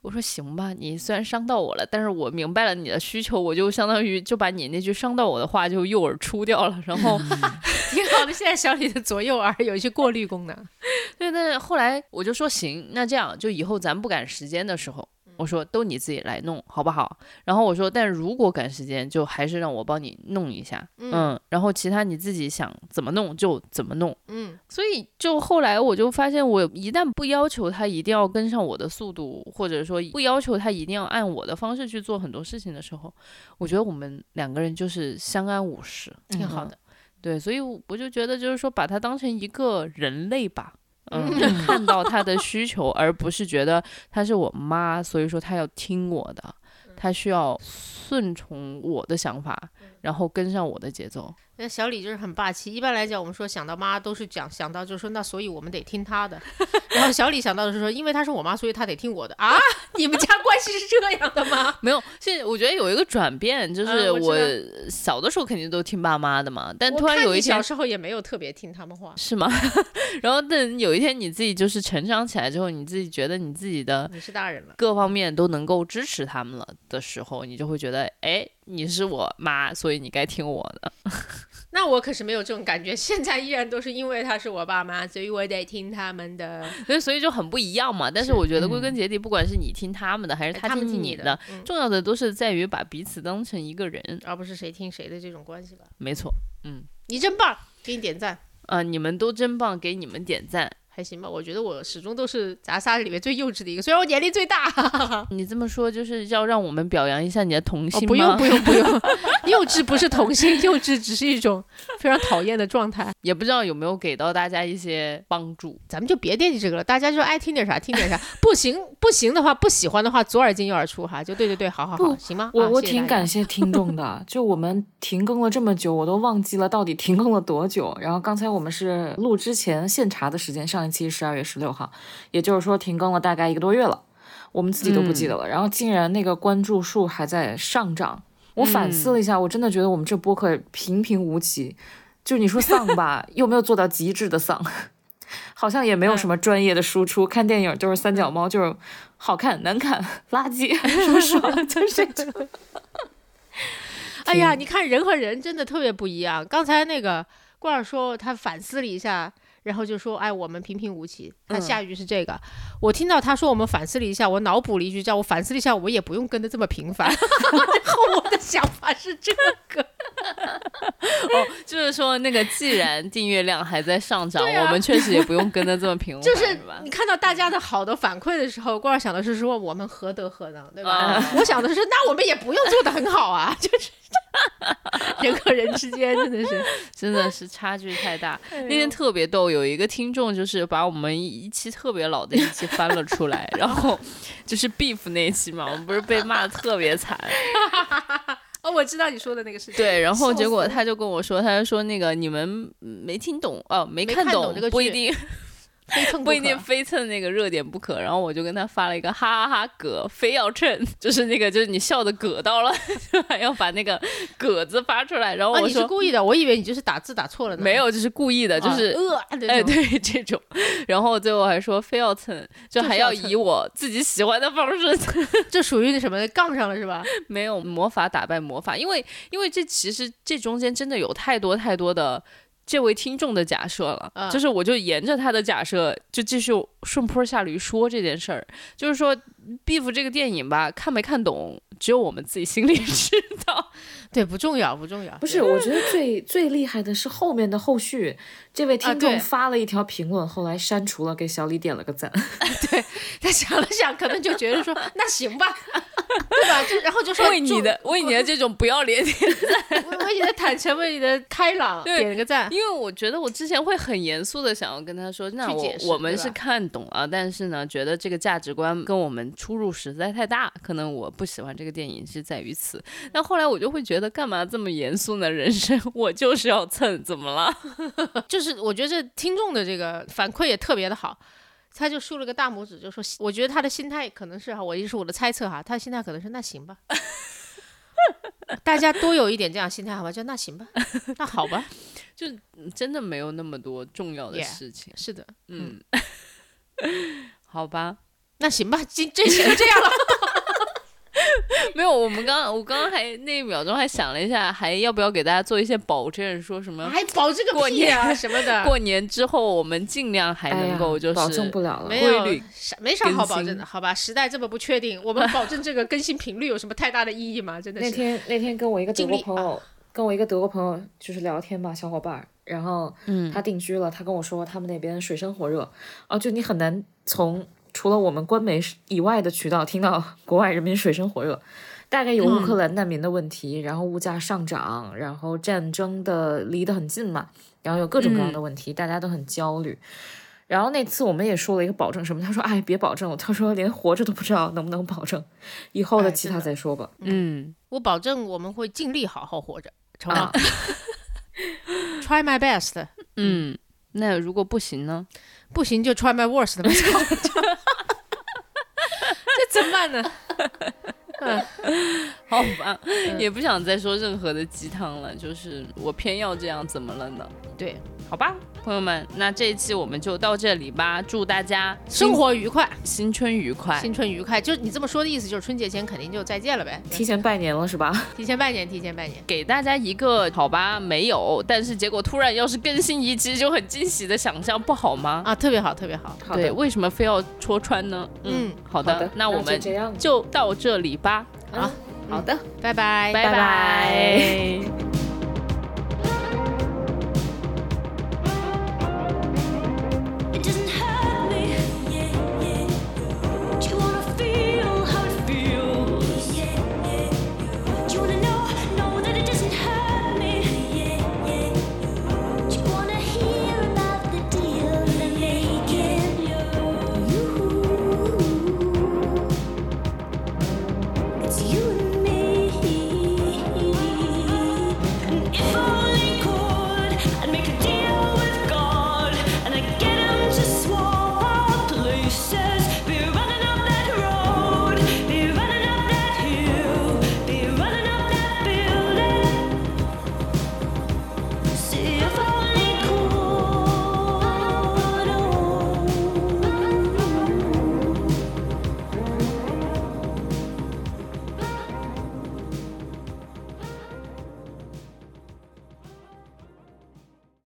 我说行吧，你虽然伤到我了，但是我明白了你的需求，我就相当于就把你那句伤到我的话就右耳出掉了，然后 挺好的，现在小李的左右耳有一些过滤功能。对，但是后来我就说行，那这样就以后咱不赶时间的时候，我说都你自己来弄好不好？然后我说，但如果赶时间，就还是让我帮你弄一下，嗯，然后其他你自己想怎么弄就怎么弄。嗯，所以就后来我就发现，我一旦不要求他一定要跟上我的速度，或者说不要求他一定要按我的方式去做很多事情的时候，我觉得我们两个人就是相安无事，挺好的。对，所以我就觉得就是说把他当成一个人类吧。嗯，看到他的需求，而不是觉得她是我妈，所以说她要听我的，她需要顺从我的想法，然后跟上我的节奏。那小李就是很霸气。一般来讲，我们说想到妈都是讲想到就是说，那所以我们得听她的。然后小李想到的是说，因为她是我妈，所以她得听我的啊！你们家 是这样的吗？没有，现在我觉得有一个转变，就是嗯我小的时候肯定都听爸妈的嘛，但突然有一天小时候也没有特别听他们话，是吗？然后等有一天你自己就是成长起来之后，你自己觉得你自己的你是大人了。各方面都能够支持他们了的时候，你就会觉得，哎，你是我妈，所以你该听我的。那我可是没有这种感觉，现在依然都是因为他是我爸妈，所以我得听他们的。所以所以就很不一样嘛。但是是我觉得归根结底，不管是你听他们的，还是他们听听你的，嗯重要的都是在于把彼此当成一个人。而不是谁听谁的这种关系吧。没错，嗯，你真棒，给你点赞，啊、你们都真棒，给你们点赞。还行吧？我觉得我始终都是咱仨里面最幼稚的一个，虽然我年龄最大。你这么说就是要让我们表扬一下你的童心不用不用不用，幼稚不是童心，幼稚只是一种非常讨厌的状态。也不知道有没有给到大家一些帮助。咱们就别惦记这个了，大家就爱听点啥听点啥，不行不行的话，不喜欢的话，左耳进右耳出哈，就对对对，好好好，行吗？我我挺感谢听众的，就我们停更了这么久，我都忘记了到底停更了多久。然后刚才我们是录之前现查的时间，上一期十二月十六号，也就是说停更了大概一个多月了，我们自己都不记得了。然后竟然那个关注数还在上涨，我反思了一下，我真的觉得我们这播客平平无奇，就你说丧吧，又没有做到极致的丧。好像也没有什么专业的输出，看电影就是三脚猫，就是好看、难看、垃圾，说爽了就是这种。哎呀，你看人和人真的特别不一样。刚才那个罐儿说他反思了一下，然后就说：“哎，我们平平无奇。”他嗯下一句是这个，我听到他说我们反思了一下，我脑补了一句叫“我反思了一下，我也不用跟的这么频繁”。然后我的想法是这个，哦就是说，那个既然订阅量还在上涨，啊我们确实也不用跟的这么频繁，就是你？看到大家的好的反馈的时候，罐儿想的是说我们何德何能，对吧？啊我想的是那我们也不用做的很好啊，就是 人和人之间真的是真的是差距太大。哎那天特别逗，有一个听众就是把我们一期特别老的一期翻了出来，然后就是 beef 那一期嘛，我们不是被骂的特别惨，哦，我知道你说的那个事情。对，然后结果他就跟我说，他就说那个你们没听懂哦，没没看看懂这个剧不一定 非 蹭不一定非蹭那个热点不可。然后我就跟他发了一个哈哈哈嗝，非要蹭，就是那个就是你笑的嗝到了，就还要把那个嗝字发出来。然后啊，我说、你是故意的，我以为你就是打字打错了呢。没有，就是故意的，就啊，是。呃，哎，对这种，然后最后还说非要蹭，就还要以我自己喜欢的方式蹭，这属于那什么杠上了是吧？没有魔法打败魔法，因为因为这其实这中间真的有太多太多的这位听众的假设了，嗯。就是我就沿着他的假设就继续顺坡下驴说这件事儿，就是说《Beef》这个电影吧，看没看懂，只有我们自己心里 知道。对，不重要，不重要。不是，我觉得最最厉害的是后面的后续。这位听众发了一条评论，后来删除了，给小李点了个赞。对他想了想，可能就觉得说，那行吧，对吧？就然后就说为你的为你的这种不要脸点赞，为为你的坦诚，为你的开朗，点了个赞。因为我觉得我之前会很严肃的想要跟他说，那我我们是看懂了，但是呢，觉得这个价值观跟我们出入实在太大，可能我不喜欢这个电影是在于此。但后来我就会觉得，干嘛这么严肃呢？人生我就是要蹭，怎么了？就是我觉得这听众的这个反馈也特别的好，他就竖了个大拇指，就说，我觉得他的心态可能是哈，我也是我的猜测哈，他的心态可能是那行吧。大家多有一点这样心态好吧？就那行吧，那好吧，就真的没有那么多重要的事情。是的，嗯，好吧，那行吧，今这期就这样了。没有，我们刚刚我刚刚还那一秒钟还想了一下，还要不要给大家做一些保证，说什么还保这个过屁啊什么的，过年之后我们尽量还能够就是、哎保证不了了。没没啥好保证的，好吧？时代这么不确定，我们保证这个更新频率有什么太大的意义吗？真的那。天那天跟我一个德国朋友，跟我一个德国朋友就是聊天吧，小伙伴儿，然后嗯他定居了，他跟我说他们那边水深火热，哦，就你很难从除了我们官媒以外的渠道听到 国外人民水深火热。大概有乌克兰难民的问题，然后物价上涨，然后战争的离得很近嘛，然后有各种各样的问题，大家都很焦虑。然后那次我们也说了一个保证什么，他说哎别保证了，他说连活着都不知道能不能保证，以后的其他再说吧。嗯，我保证我们会尽力好好活着，成吗啊？Try my best，嗯，那如果不行呢？不行就 try my worst 呗。这怎么办呢？好吧，也不想再说任何的鸡汤了，就是我偏要这样，怎么了呢？对，好吧，朋友们，那这一期我们就到这里吧，祝大家生活愉快，新春愉快，新春愉快。就你这么说的意思，就是春节前肯定就再见了呗？提前拜年了是吧？提前拜年，提前拜年，给大家一个好吧，没有，但是结果突然要是更新一期就很惊喜的想象，不好吗？啊，特别好，特别好。对，为什么非要戳穿呢？嗯，好的，那我们就到这里吧。好，好的，拜拜，拜拜。